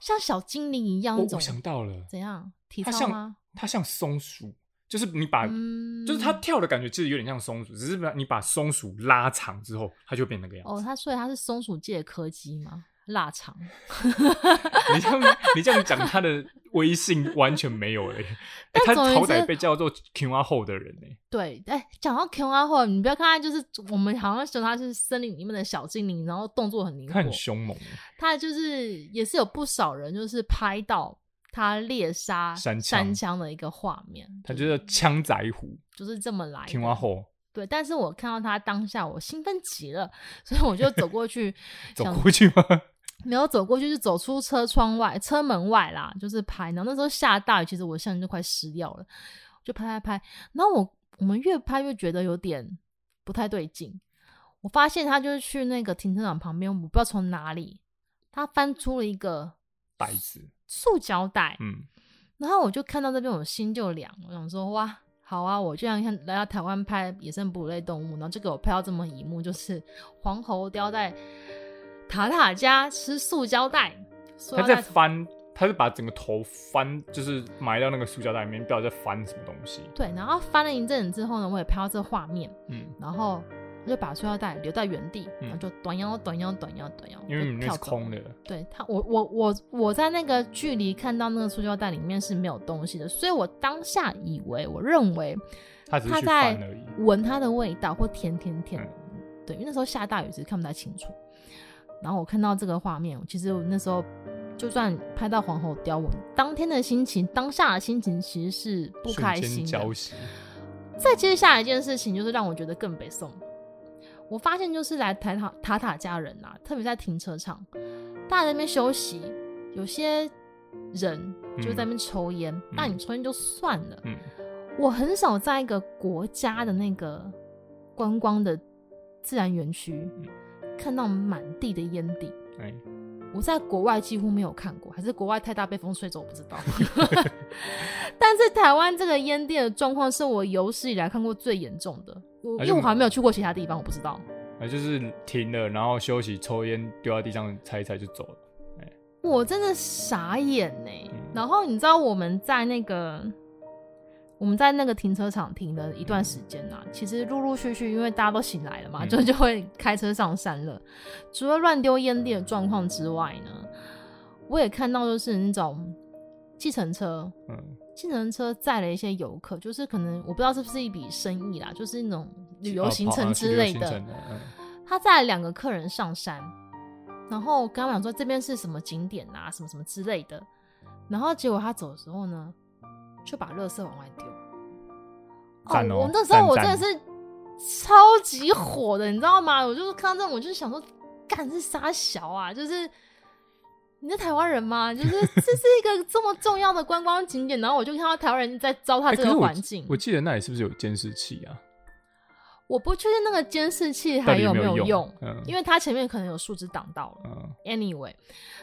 Speaker 1: 像小精灵一样那种。
Speaker 2: 我想到了，
Speaker 1: 怎样？体操吗？
Speaker 2: 它像松鼠，就是你把，嗯、就是它跳的感觉，其实有点像松鼠，只是把你把松鼠拉长之后，它就变那个样子。
Speaker 1: 哦，它所以它是松鼠界的柯基吗？腊肠，*laughs*
Speaker 2: 你这样你这样讲，他的威信完全没有 *laughs* 嘞。他好歹被叫做 King 阿后的人呢。
Speaker 1: 对，哎，讲到 King 阿后，你不要看他，就是我们好像说他是森林里面的小精灵，然后动作很灵活，
Speaker 2: 他很凶猛。
Speaker 1: 他就是也是有不少人就是拍到他猎杀山山枪的一个画面。
Speaker 2: 他就是枪仔虎，
Speaker 1: 就是这么来
Speaker 2: King 阿后。
Speaker 1: 对，但是我看到他当下，我兴奋极了，所以我就走过去，*laughs*
Speaker 2: 走过去吗？
Speaker 1: 没有走过去，就走出车窗外、车门外啦，就是拍。然后那时候下大雨，其实我相机就快湿掉了，就拍拍拍。然后我我们越拍越觉得有点不太对劲。我发现他就是去那个停车场旁边，我不知道从哪里，他翻出了一个
Speaker 2: 袋子，
Speaker 1: 塑胶袋。嗯，然后我就看到这边，我心就凉。我想说，哇，好啊，我这样看来到台湾拍野生哺乳类动物，然后就给我拍到这么一幕，就是黄喉貂在。塔塔家吃塑胶袋，
Speaker 2: 他在翻，他是把整个头翻，就是埋到那个塑胶袋里面，不知道在翻什么东西。
Speaker 1: 对，然后翻了一阵子之后呢，我也拍到这个画面，嗯，然后我就把塑胶袋留在原地，嗯、然后就短腰短腰短腰短腰，因为里面是空的。对他，我我我我在那个距离看到那个塑胶袋里面是没有东西的，所以我当下以为，我认为他在闻它的味道或舔舔舔，嗯、对，因为那时候下大雨，其实看不太清楚。然后我看到这个画面，其实我那时候就算拍到皇后雕，我当天的心情，当下的心情其实是不开心的。再接下来一件事情，就是让我觉得更北宋。我发现就是来塔塔塔塔家人啊，特别在停车场，大家在那边休息，有些人就在那边抽烟。嗯、那你抽烟就算了，嗯、我很少在一个国家的那个观光的自然园区。嗯看到满地的烟蒂，欸、我在国外几乎没有看过，还是国外太大被风吹走，我不知道。*laughs* *laughs* 但是台湾这个烟蒂的状况是我有史以来看过最严重的，因为我好像没有去过其他地方，我不知道。
Speaker 2: 啊，就是停了，然后休息，抽烟，丢在地上，踩一踩就走了。欸、
Speaker 1: 我真的傻眼呢。嗯、然后你知道我们在那个。我们在那个停车场停了一段时间呐、啊，其实陆陆续续，因为大家都醒来了嘛，就 *laughs* 就会开车上山了。除了乱丢烟蒂的状况之外呢，我也看到就是那种计程车，嗯，计程车载了一些游客，就是可能我不知道是不是一笔生意啦，就是那种旅游行程之类的。他载了两个客人上山，然后刚刚讲说这边是什么景点啊，什么什么之类的，然后结果他走的时候呢，就把垃圾往外丢。
Speaker 2: 赞哦！
Speaker 1: 我那时候我真的是超级火的，你知道吗？我就是看到这种，我就想说，干是啥小啊！就是你是台湾人吗？就是这是一个这么重要的观光景点，然后我就看到台湾人在糟蹋这个环境、欸
Speaker 2: 我。我记得那里是不是有监视器啊？
Speaker 1: 我不确定那个监视器还有没有用，
Speaker 2: 有用嗯、
Speaker 1: 因为它前面可能有树枝挡到了。
Speaker 2: 嗯、
Speaker 1: anyway，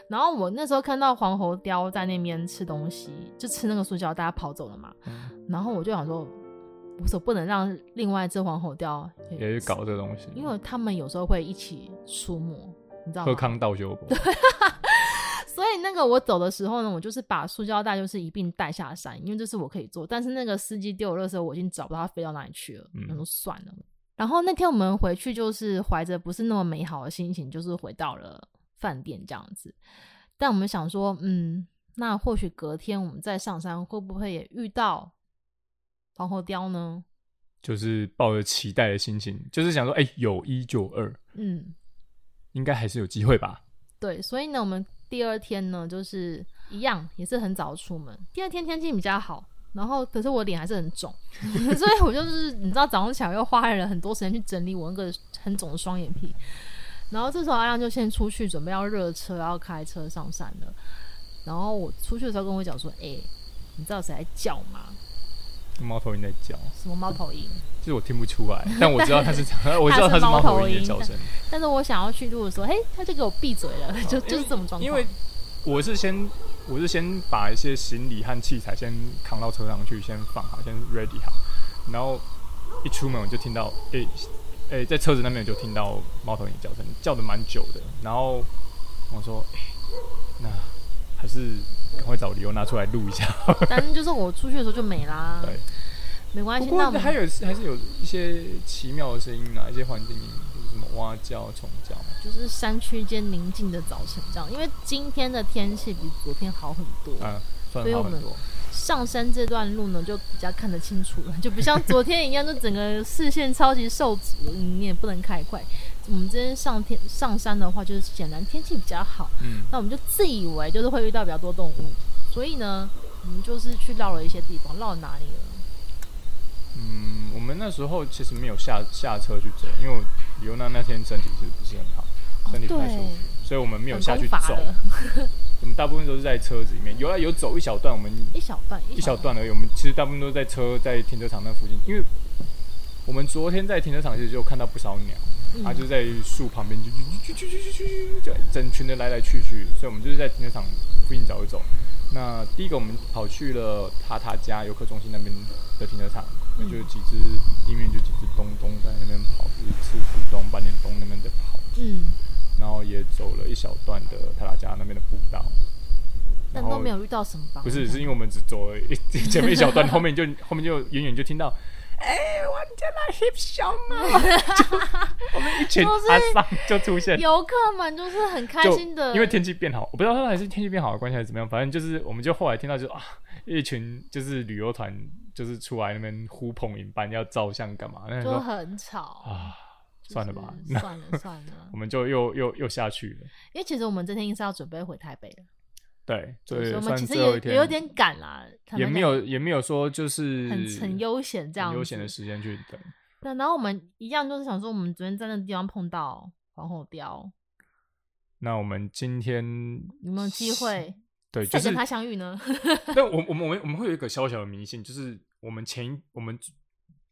Speaker 1: 然后我那时候看到黄喉貂在那边吃东西，就吃那个塑胶，大家跑走了嘛。嗯、然后我就想说，我说不能让另外一只黄喉貂
Speaker 2: 也去搞这个东西，
Speaker 1: 因为他们有时候会一起出没，你知道吗？
Speaker 2: 喝康道修 *laughs* 对，*laughs*
Speaker 1: 所以那个我走的时候呢，我就是把塑胶袋就是一并带下山，因为这是我可以做。但是那个司机丢我垃圾，我已经找不到他飞到哪里去了。嗯，我说算了。然后那天我们回去，就是怀着不是那么美好的心情，就是回到了饭店这样子。但我们想说，嗯，那或许隔天我们再上山，会不会也遇到黄喉雕呢？
Speaker 2: 就是抱着期待的心情，就是想说，哎、欸，有一就二，
Speaker 1: 嗯，
Speaker 2: 应该还是有机会吧？
Speaker 1: 对，所以呢，我们第二天呢，就是一样，也是很早出门。第二天天气比较好。然后，可是我脸还是很肿，*laughs* 所以我就是你知道，早上起来又花了很多时间去整理我那个很肿的双眼皮。然后这时候阿亮就先出去准备要热车，要开车上山了。然后我出去的时候跟我讲说：“哎、欸，你知道谁在叫吗？”
Speaker 2: 猫头鹰在叫。
Speaker 1: 什么猫头鹰？
Speaker 2: 就是我听不出来，*laughs* 但我知道它是，*laughs* 我知道它是猫头鹰的叫声。
Speaker 1: 但是我想要去录的时候，嘿，他就给我闭嘴了，就就是这种状况。
Speaker 2: 因为我是先。我是先把一些行李和器材先扛到车上去，先放好，先 ready 好。然后一出门我就听到，诶、欸、诶、欸，在车子那边就听到猫头鹰叫声，叫的蛮久的。然后我说，欸、那还是赶快找理由拿出来录一下。*laughs*
Speaker 1: 但是就是我出去的时候就没啦。对，没关系。
Speaker 2: 不过还有还是有一些奇妙的声音啊，一些环境音，蛙叫、虫叫。
Speaker 1: 就是山区间宁静的早晨，这样。因为今天的天气比昨天好很多，
Speaker 2: 啊，算好很多。
Speaker 1: 所以我们上山这段路呢，就比较看得清楚了，*laughs* 就不像昨天一样，就整个视线超级受阻，你也不能开快。我们今天上天上山的话，就是显然天气比较好，嗯，那我们就自以为就是会遇到比较多动物，所以呢，我们就是去绕了一些地方，绕到哪里了？
Speaker 2: 嗯，我们那时候其实没有下下车去走，因为尤娜那天身体是不是很好？身体不太舒服，所以我们没有下去走。我们大部分都是在车子里面，有啊有走一小段，我们
Speaker 1: 一小段
Speaker 2: 一小段而已。我们其实大部分都在车在停车场那附近，因为我们昨天在停车场其实就看到不少鸟，它就在树旁边就就就就就就就整群的来来去去，所以我们就是在停车场附近走一走。那第一个我们跑去了塔塔加游客中心那边的停车场，那就几只地面就几只东东在那边跑，就是赤腹东、半点东那边在跑，嗯。然后也走了一小段的泰拉加那边的步道，
Speaker 1: 但都没有遇到什么吧？
Speaker 2: 不是，是因为我们只走了一前面一小段，后面就后面就远远就听到，哎、欸，我天哪，hip 熊啊！*laughs* 我们一群阿桑就出现，
Speaker 1: 游客们就是很开心的，
Speaker 2: 因为天气变好，我不知道他还是天气变好的关系还是怎么样，反正就是我们就后来听到就啊，一群就是旅游团就是出来那边呼朋引伴要照相干嘛，那
Speaker 1: 就很吵
Speaker 2: 啊。算了吧，
Speaker 1: 算了 *laughs* 算了，
Speaker 2: 我们就又又又下去了。
Speaker 1: 因为其实我们这天应是要准备回台北了。
Speaker 2: 对，所以
Speaker 1: 我们其实也也有点赶啦，
Speaker 2: 也没有也没有说就是
Speaker 1: 很很悠闲这样
Speaker 2: 悠闲的时间去等。
Speaker 1: 对，然后我们一样就是想说，我们昨天在那个地方碰到黄喉貂，
Speaker 2: 那我们今天
Speaker 1: 有没有机会？
Speaker 2: 对，就是
Speaker 1: 跟他相遇呢？*laughs*
Speaker 2: 但我我们我们我们会有一个小小的迷信，就是我们前我们。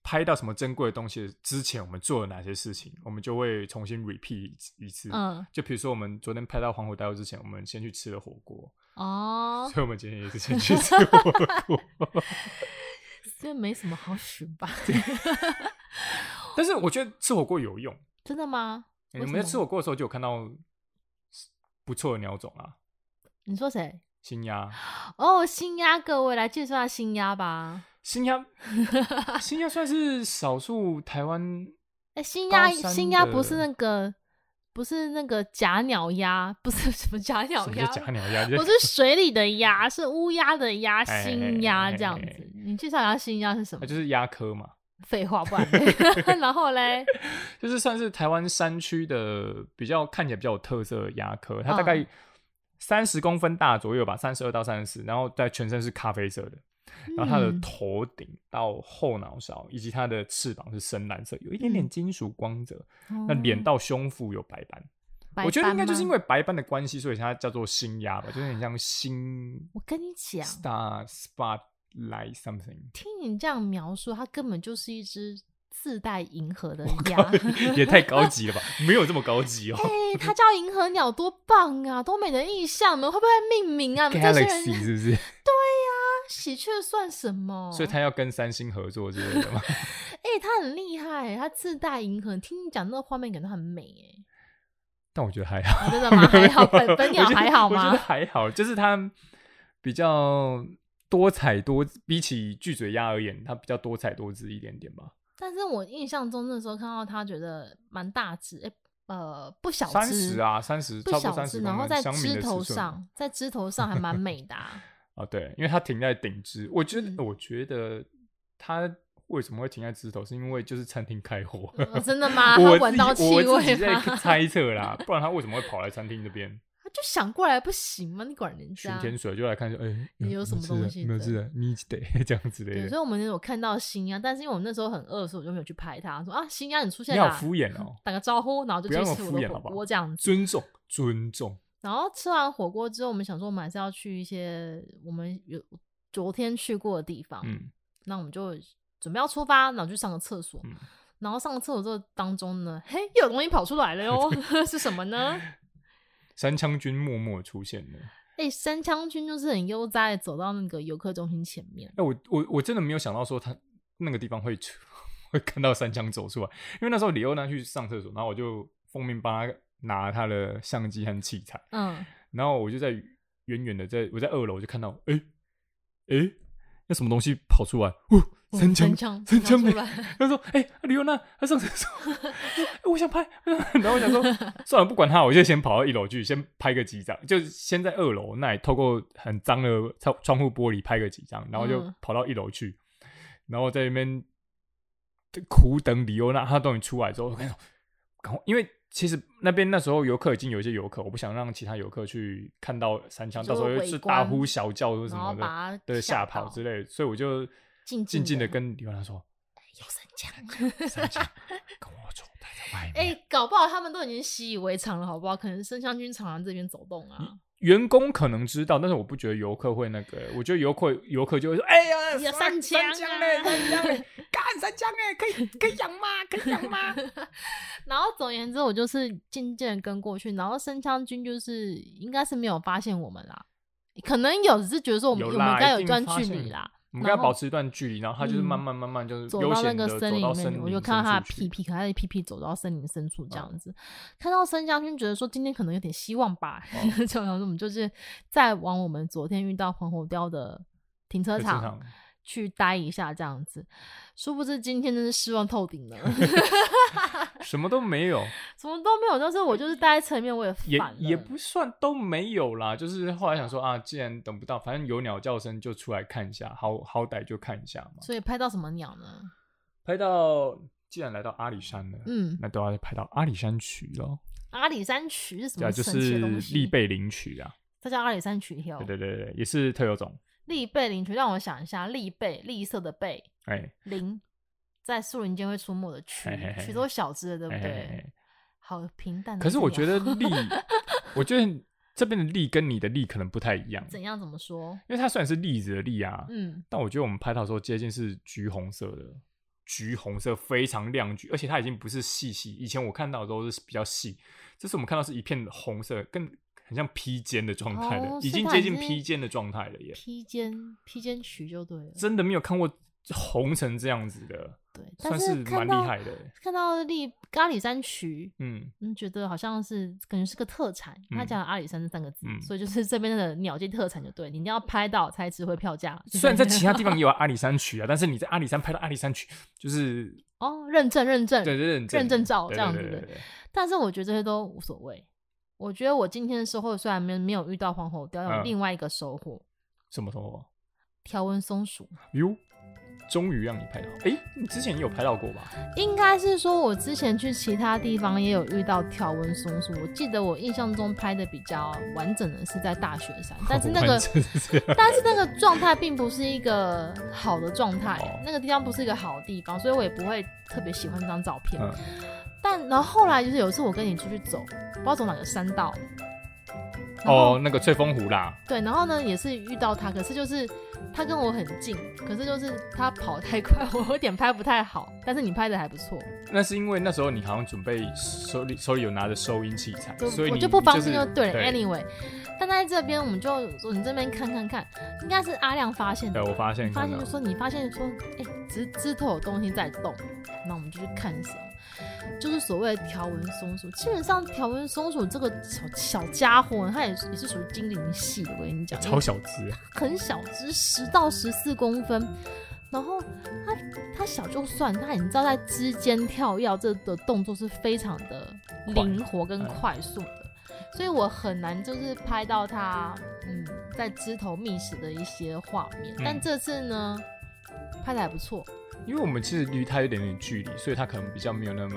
Speaker 2: 拍到什么珍贵的东西之前，我们做了哪些事情，我们就会重新 repeat 一次。嗯，就比如说我们昨天拍到黄喉貂之前，我们先去吃了火锅。哦，所以我们今天也是先去吃火 *laughs* 锅。
Speaker 1: 这没什么好使吧？*laughs*
Speaker 2: 但是我觉得吃火锅有用。
Speaker 1: 真的吗？
Speaker 2: 欸、我们在吃火锅的时候就有看到不错的鸟种啊。
Speaker 1: 你说谁？
Speaker 2: 新鸭。
Speaker 1: 哦，新鸭，各位来介绍下新鸭吧。
Speaker 2: 新鸭，新鸭算是少数台湾。
Speaker 1: 哎，新鸭，新鸭不是那个，不是那个假鸟鸭，*laughs* 不是什么假鸟鸭，
Speaker 2: 假鸟鸭，*laughs*
Speaker 1: 不是水里的鸭，是乌鸦的鸭，*laughs* 新鸭这样子。你介绍一下新鸭是什么？
Speaker 2: 就是鸭科嘛。
Speaker 1: 废话不然。然后嘞，
Speaker 2: 就是算是台湾山区的比较看起来比较有特色的鸭科，它大概三十公分大左右吧，三十二到三十四，然后在全身是咖啡色的。然后它的头顶到后脑勺以及它的翅膀是深蓝色，有一点点金属光泽。嗯、那脸到胸腹有白斑，我觉得应该就是因为白斑的关系，所以它叫做星鸦吧，就是很像星。
Speaker 1: 我跟你讲
Speaker 2: ，Star Spotlight something。
Speaker 1: 听你这样描述，它根本就是一只自带银河的鸭，
Speaker 2: 也太高级了吧？没有这么高级哦。
Speaker 1: 哎，它 *laughs* 叫银河鸟，多棒啊！多美的意象，你们会不会命名啊
Speaker 2: ？Galaxy 是不是？对
Speaker 1: 呀。喜鹊算什么？
Speaker 2: 所以他要跟三星合作之类的吗？
Speaker 1: 哎、欸，他很厉害，他自带银河。听你讲那个画面，感觉很美哎。
Speaker 2: 但我觉得还好，
Speaker 1: 哦、真的吗？*laughs* 还好，本 *laughs* 本鸟还好吗？
Speaker 2: 我觉得还好，就是它比较多彩多，比起巨嘴鸭而言，它比较多彩多姿一点点吧。
Speaker 1: 但是我印象中那时候看到他，觉得蛮大只，哎、欸，呃，不小只，
Speaker 2: 三十啊，三十，不小只，
Speaker 1: 然后在枝头上，在枝头上还蛮美的、啊。
Speaker 2: 啊，对，因为它停在顶枝，我觉得，嗯、我觉得它为什么会停在枝头，是因为就是餐厅开火、
Speaker 1: 哦。*laughs* 真的吗？我闻到气味吗？我 *laughs* 在
Speaker 2: 猜测啦，*laughs* 不然它为什么会跑来餐厅这边？
Speaker 1: 他就想过来不行吗？你管人家？
Speaker 2: 巡天水就来看一下，哎、欸，
Speaker 1: 你有什么东西？
Speaker 2: 没有，是的，你得这样子的。
Speaker 1: 所以我们有看到新鸭，但是因为我们那时候很饿，所以我就没有去拍它。说啊，新鸭你出现了，
Speaker 2: 你好敷衍哦，
Speaker 1: 打个招呼，然后就去吃我的火锅这样子，
Speaker 2: 尊重，尊重。
Speaker 1: 然后吃完火锅之后，我们想说，我们还是要去一些我们有昨天去过的地方。嗯，那我们就准备要出发，然后去上个厕所。嗯、然后上个厕所这当中呢，嘿，又有东西跑出来了哟，*laughs* 是什么呢？*laughs*
Speaker 2: 三枪君默默出现了。
Speaker 1: 哎、欸，山羌君就是很悠哉的走到那个游客中心前面。
Speaker 2: 哎、欸，我我我真的没有想到说他那个地方会出 *laughs* 会看到三枪走出来，因为那时候李欧娜去上厕所，然后我就奉命帮他。拿他的相机和器材，嗯，然后我就在远远的在我在二楼就看到，哎、欸，哎、欸，那什么东西跑出来？哦，神枪，神枪没？他说，哎、欸，李欧娜，他上厕所、*laughs* 欸，我想拍，*laughs* 然后我想说，算了，不管他，我就先跑到一楼去，先拍个几张，就先在二楼那里透过很脏的窗窗户玻璃拍个几张，然后就跑到一楼去，然后在那边苦等李欧娜，他终于出来之后，我跟你说，赶快，因为。其实那边那时候游客已经有一些游客，我不想让其他游客去看到三枪，到时候又是大呼小叫或什么的，对，吓跑之类的，所以我就静静的跟李文兰说：“
Speaker 1: 有三枪，*laughs*
Speaker 2: 三枪，跟我走，待在外面。”
Speaker 1: 哎，搞不好他们都已经习以为常了，好不好？可能生香君常常这边走动啊。
Speaker 2: 员工可能知道，但是我不觉得游客会那个。我觉得游客游客就会说：“哎呀，
Speaker 1: 有山羌嘞，三
Speaker 2: 枪嘞，干三枪哎，可以可以养吗？可以养吗？” *laughs*
Speaker 1: 然后总而言之，我就是渐渐跟过去，然后生枪军就是应该是没有发现我们啦，可能有只是觉得说我们我们应该有一段距离啦。
Speaker 2: 我们跟他保持一段距离，然后他就是慢慢慢慢就是走到那个森林里面，
Speaker 1: 我就看到他的屁屁，可爱的屁屁走到森林深处这样子。看到森将军，觉得说今天可能有点希望吧，*laughs* 就然后我们就是再往我们昨天遇到黄喉雕的停车场去待一下这样子。殊不知今天真是失望透顶了。*laughs*
Speaker 2: 什么都没有，*laughs*
Speaker 1: 什么都没有。但是我就是待在车里面，我也
Speaker 2: 也也不算都没有啦。就是后来想说啊，既然等不到，反正有鸟叫声就出来看一下，好好歹就看一下嘛。
Speaker 1: 所以拍到什么鸟呢？
Speaker 2: 拍到，既然来到阿里山了，嗯，那都要拍到阿里山曲喽。
Speaker 1: 阿里山曲是什么？
Speaker 2: 就是立背林曲啊。
Speaker 1: 它叫阿里山鴝鸮。
Speaker 2: 对对对，也是特有种。
Speaker 1: 栗背林鴝，让我想一下，栗背，栗色的背，哎、欸，林。在树林间会出没的鴝，鴝都小只的，对不对？好平淡的。
Speaker 2: 可是我觉得栗，*laughs* 我觉得这边的栗跟你的栗可能不太一样。
Speaker 1: 怎样？怎么说？
Speaker 2: 因为它虽然是栗子的栗啊，嗯，但我觉得我们拍到的时候接近是橘红色的，橘红色非常亮橘，而且它已经不是细细。以前我看到的都是比较细，这次我们看到是一片红色，更很像披肩的状态的，哦、已经接近披肩的状态了耶。
Speaker 1: 披肩，披肩曲就对了。
Speaker 2: 真的没有看过红成这样子的。对，算是蛮厉害的。
Speaker 1: 看到栗阿里山曲，嗯，嗯，觉得好像是感觉是个特产。他讲阿里山这三个字，所以就是这边的鸟界特产，就对，你一定要拍到才值回票价。
Speaker 2: 虽然在其他地方也有阿里山曲啊，但是你在阿里山拍到阿里山曲，就是
Speaker 1: 哦，认证认证，
Speaker 2: 对认证
Speaker 1: 认证照这样子的。但是我觉得这些都无所谓。我觉得我今天的收获虽然没没有遇到黄喉貂，有另外一个收获。
Speaker 2: 什么收获？
Speaker 1: 条纹松鼠。
Speaker 2: 哟。终于让你拍到，哎、欸，你之前也有拍到过吧？
Speaker 1: 应该是说，我之前去其他地方也有遇到条纹松鼠。我记得我印象中拍的比较完整的是在大雪山，但是那个，但是那个状态并不是一个好的状态，哦、那个地方不是一个好的地方，所以我也不会特别喜欢这张照片。嗯、但然后后来就是有一次我跟你出去走，不知道走哪个山道。
Speaker 2: 哦，那个翠峰湖啦。
Speaker 1: 对，然后呢也是遇到他，可是就是他跟我很近，可是就是他跑太快，*laughs* 我有点拍不太好。但是你拍的还不错。
Speaker 2: 那是因为那时候你好像准备手里手里有拿着收音器材，所以
Speaker 1: 我就不放心就对了。对 Anyway，但在这边我们就你这边看看看，应该是阿亮发现的。
Speaker 2: 对，我发现
Speaker 1: 发现就说你发现说，哎、欸，枝枝头有东西在动，那我们就去看什么。就是所谓的条纹松鼠，基本上条纹松鼠这个小小家伙，它也也是属于精灵系的。我跟你讲，
Speaker 2: 超小只，
Speaker 1: 很小只，十到十四公分。然后它它小就算，它你知道在枝间跳跃，这的动作是非常的灵活跟快速的，嗯、所以我很难就是拍到它嗯在枝头觅食的一些画面。嗯、但这次呢，拍的还不错。
Speaker 2: 因为我们其实离他有点点距离，所以他可能比较没有那么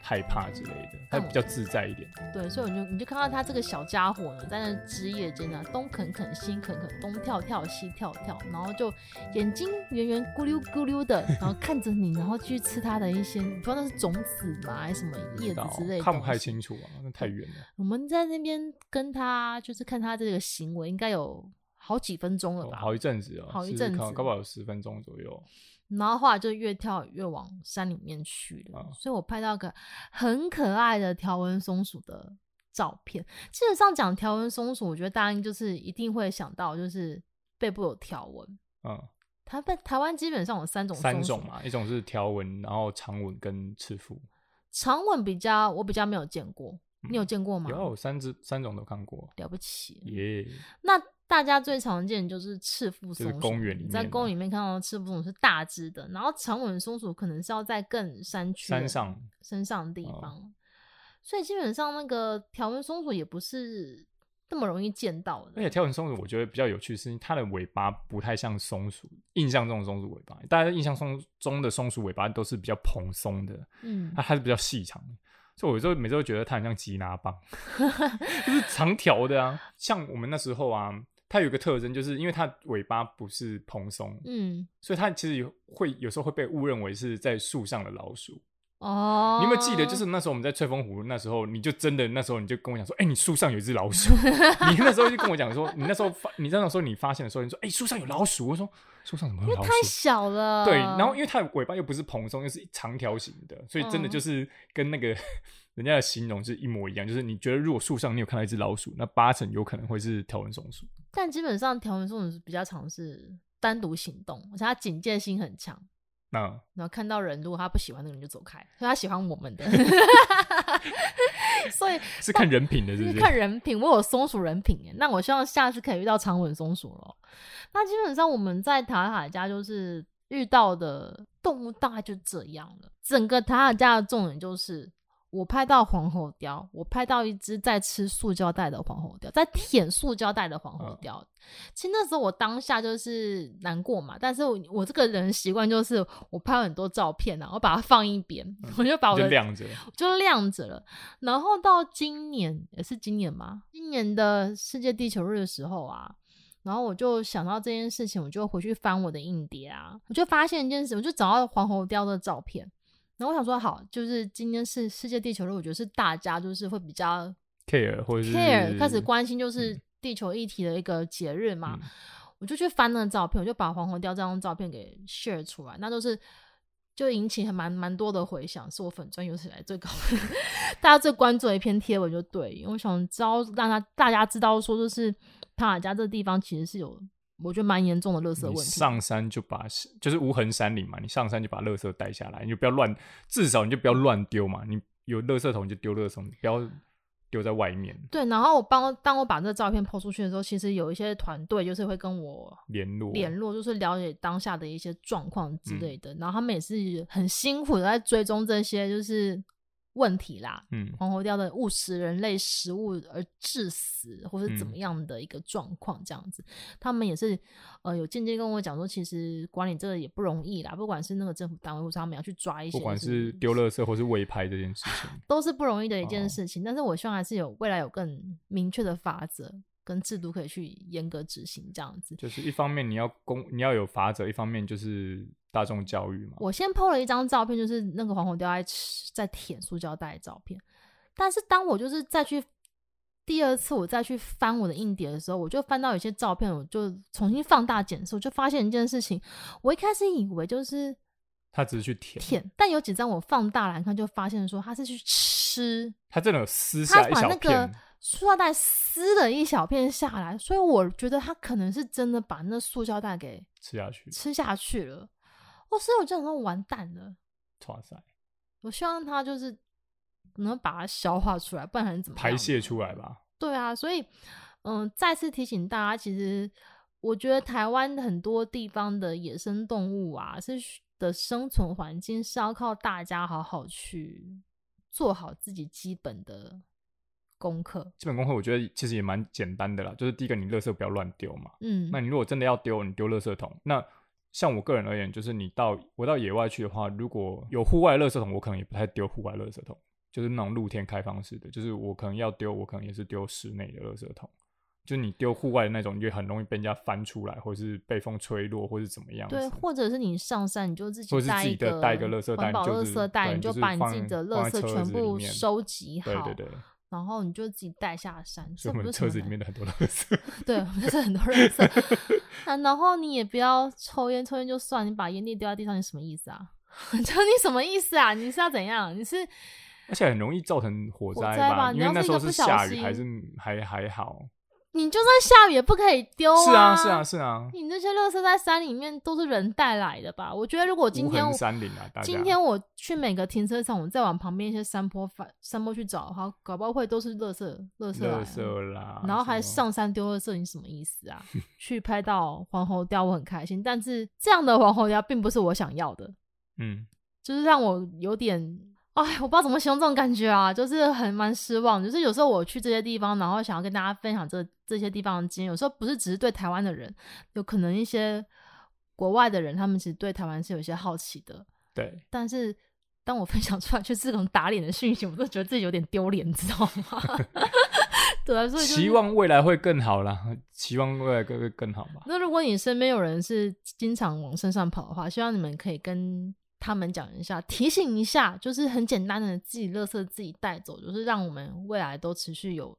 Speaker 2: 害怕之类的，他比较自在一点。
Speaker 1: 对，所以你就你就看到他这个小家伙呢，在那枝叶间呢，东啃啃西啃啃，东跳跳西跳跳，然后就眼睛圆圆咕溜咕溜的，然后看着你，然后去吃它的一些，不知道那是种子嘛，还是什么叶子之类的。
Speaker 2: 看不太清楚啊，那太远了。
Speaker 1: 我们在那边跟他就是看他这个行为，应该有好几分钟了吧？
Speaker 2: 哦、好一阵子哦，
Speaker 1: 好一阵子，
Speaker 2: 搞不好有十分钟左右。
Speaker 1: 然后后来就越跳越往山里面去了，哦、所以我拍到个很可爱的条纹松鼠的照片。基本上讲条纹松鼠，我觉得大家就是一定会想到就是背部有条纹。嗯，台湾台湾基本上有三种
Speaker 2: 三种嘛，一种是条纹，然后长吻跟赤腹。
Speaker 1: 长吻比较我比较没有见过，你有见过吗？
Speaker 2: 嗯、有三只三种都看过，
Speaker 1: 了不起
Speaker 2: 耶。
Speaker 1: 那大家最常见的就是赤腹松鼠，
Speaker 2: 公园里面
Speaker 1: 在公园里面看到的赤腹松鼠是大只的，然后长吻松鼠可能是要在更山区、
Speaker 2: 山上、
Speaker 1: 山上的地方，哦、所以基本上那个条纹松鼠也不是那么容易见到的。
Speaker 2: 而且条纹松鼠我觉得比较有趣是它的尾巴不太像松鼠，印象中的松鼠尾巴，大家印象中中的松鼠尾巴都是比较蓬松的，嗯，它还是比较细长的。所以我有时候每次都觉得它很像吉拿棒，*laughs* 就是长条的啊，像我们那时候啊。它有一个特征，就是因为它尾巴不是蓬松，嗯，所以它其实会有时候会被误认为是在树上的老鼠。哦，你有没有记得？就是那时候我们在翠峰湖，那时候你就真的那时候你就跟我讲说，哎、欸，你树上有一只老鼠。*laughs* 你那时候就跟我讲说，你那时候发，你那时候你发现的时候，你说，哎、欸，树上有老鼠。我说，树上怎么会有老鼠？
Speaker 1: 太小了。
Speaker 2: 对，然后因为它的尾巴又不是蓬松，又是长条形的，所以真的就是跟那个。*laughs* 嗯人家的形容是一模一样，就是你觉得如果树上你有看到一只老鼠，那八成有可能会是条纹松鼠。
Speaker 1: 但基本上条纹松鼠是比较常是单独行动，而且它警戒心很强。那然后看到人，如果他不喜欢那个人就走开，所以他喜欢我们的。*laughs* 所以
Speaker 2: 是看人品的是不是，
Speaker 1: 是看人品。我有松鼠人品耶，那我希望下次可以遇到长吻松鼠咯。那基本上我们在塔塔家就是遇到的动物大概就这样了。整个塔塔家的重点就是。我拍到黄喉貂，我拍到一只在吃塑胶袋的黄喉貂，在舔塑胶袋的黄喉貂。嗯、其实那时候我当下就是难过嘛，但是我我这个人习惯就是我拍很多照片啊，我把它放一边，嗯、我就把我的
Speaker 2: 就晾着，
Speaker 1: 就晾着了。然后到今年也是今年嘛，今年的世界地球日的时候啊，然后我就想到这件事情，我就回去翻我的硬碟啊，我就发现一件事，我就找到黄喉貂的照片。然后我想说，好，就是今天是世界地球日，我觉得是大家就是会比较
Speaker 2: care 或者是
Speaker 1: care 开始关心就是地球议题的一个节日嘛，嗯、我就去翻那个照片，我就把黄红雕这张照片给 share 出来，那都是就引起还蛮蛮多的回响，是我粉钻有史以来最高的，*laughs* 大家最关注的一篇贴文就对，因为我想知道让他大家知道说，就是塔尔加这个地方其实是有。我觉得蛮严重的垃圾问题。
Speaker 2: 上山就把就是无痕山林嘛，你上山就把垃圾带下来，你就不要乱，至少你就不要乱丢嘛。你有垃圾桶你就丢垃圾桶，不要丢在外面。
Speaker 1: 对，然后我帮当我把这个照片 PO 出去的时候，其实有一些团队就是会跟我
Speaker 2: 联络
Speaker 1: 联络，就是了解当下的一些状况之类的。嗯、然后他们也是很辛苦的在追踪这些，就是问题啦，嗯，黄喉貂的误食人类食物而致死，或是怎么样的一个状况，这样子，嗯、他们也是呃有间接跟我讲说，其实管理这个也不容易啦，不管是那个政府单位，或是他们要去抓一些，
Speaker 2: 不管是丢垃圾或是违拍这件事情，
Speaker 1: 都是不容易的一件事情。哦、但是我希望还是有未来有更明确的法则跟制度可以去严格执行，这样子。
Speaker 2: 就是一方面你要公你要有法则，一方面就是。大众教育嘛，
Speaker 1: 我先 po 了一张照片，就是那个黄喉貂在吃、在舔塑胶袋的照片。但是当我就是再去第二次我再去翻我的硬碟的时候，我就翻到有些照片，我就重新放大检视，我就发现一件事情。我一开始以为就是
Speaker 2: 他只是去舔，
Speaker 1: 舔，但有几张我放大来看，就发现说他是去吃，
Speaker 2: 他真的有撕下一小片，他把那个
Speaker 1: 塑料袋撕了一小片下来，所以我觉得他可能是真的把那塑胶袋给
Speaker 2: 吃下去，
Speaker 1: 吃下去了。所以我就想说完蛋了，
Speaker 2: 哇塞！
Speaker 1: 我希望他就是能把它消化出来，不然怎么
Speaker 2: 排泄出来吧？
Speaker 1: 对啊，所以嗯、呃，再次提醒大家，其实我觉得台湾很多地方的野生动物啊，是的生存环境是要靠大家好好去做好自己基本的功课。
Speaker 2: 基本功课我觉得其实也蛮简单的啦，就是第一个，你垃圾不要乱丢嘛。
Speaker 1: 嗯，
Speaker 2: 那你如果真的要丢，你丢垃圾桶那。像我个人而言，就是你到我到野外去的话，如果有户外垃圾桶，我可能也不太丢户外垃圾桶，就是那种露天开放式的，就是我可能要丢，我可能也是丢室内的垃圾桶。就你丢户外的那种，就很容易被人家翻出来，或者是被风吹落，或是怎么样。
Speaker 1: 对，或者是你上山，你就自己
Speaker 2: 带一个带一个垃圾袋，环
Speaker 1: 保垃圾袋，你就把你自己的垃圾全部收集好。
Speaker 2: 对对对。
Speaker 1: 然后你就自己带下山，
Speaker 2: 所以我们车子里面的很多垃圾，*laughs*
Speaker 1: 对，就是很多垃圾。*laughs* 啊，然后你也不要抽烟，抽烟就算，你把烟蒂丢在地上，你什么意思啊？*laughs* 就你什么意思啊？你是要怎样？你是
Speaker 2: 而且很容易造成火灾吧？
Speaker 1: 吧，
Speaker 2: 因为那时候是下雨，还是还还好。
Speaker 1: 你就算下雨也不可以丢啊！
Speaker 2: 是啊，是啊，是啊。
Speaker 1: 你那些垃圾在山里面都是人带来的吧？我觉得如果今天我
Speaker 2: 山林啊，
Speaker 1: 今天我去每个停车场，我再往旁边一些山坡反山坡去找的话，搞不好会都是垃圾，垃圾，垃圾啦。然后还上山丢垃圾，你什么意思啊？*laughs* 去拍到黄喉貂，我很开心，但是这样的黄喉貂并不是我想要的。
Speaker 2: 嗯，
Speaker 1: 就是让我有点。哎，我不知道怎么形容这种感觉啊，就是很蛮失望。就是有时候我去这些地方，然后想要跟大家分享这这些地方的经验。有时候不是只是对台湾的人，有可能一些国外的人，他们其实对台湾是有一些好奇的。
Speaker 2: 对。
Speaker 1: 但是当我分享出来，却是这种打脸的讯息，我都觉得自己有点丢脸，你知道吗？*laughs* 对啊，所以、就是、
Speaker 2: 希望未来会更好啦，希望未来会更好吧。
Speaker 1: 那如果你身边有人是经常往身上跑的话，希望你们可以跟。他们讲一下，提醒一下，就是很简单的，自己垃圾自己带走，就是让我们未来都持续有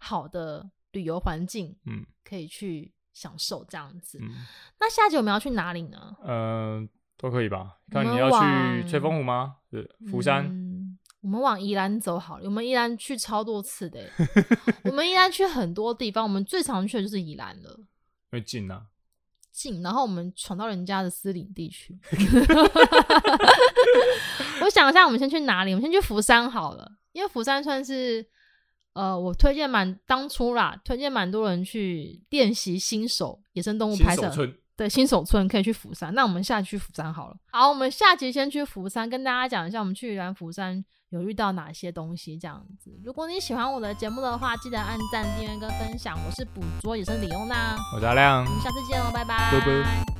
Speaker 1: 好的旅游环境，嗯，可以去享受这样子。嗯、那下集我们要去哪里呢？
Speaker 2: 呃，都可以吧。看你要去翠峰湖吗？是釜山、
Speaker 1: 嗯。我们往宜兰走好了。我们宜兰去超多次的，*laughs* 我们宜兰去很多地方，我们最常去的就是宜兰了，
Speaker 2: 因为近啊。
Speaker 1: 近，然后我们闯到人家的私领地区。*laughs* *laughs* 我想一下，我们先去哪里？我们先去福山好了，因为福山算是呃，我推荐蛮当初啦，推荐蛮多人去练习新手野生动物拍摄。对，新手村可以去釜山。那我们下期去釜山好了。好，我们下集先去釜山，跟大家讲一下我们去宜兰福山。有遇到哪些东西这样子？如果你喜欢我的节目的话，记得按赞、订阅跟分享。我是捕捉野生李优娜，
Speaker 2: 我是阿亮，
Speaker 1: 我们下次见喽，拜拜。拜拜。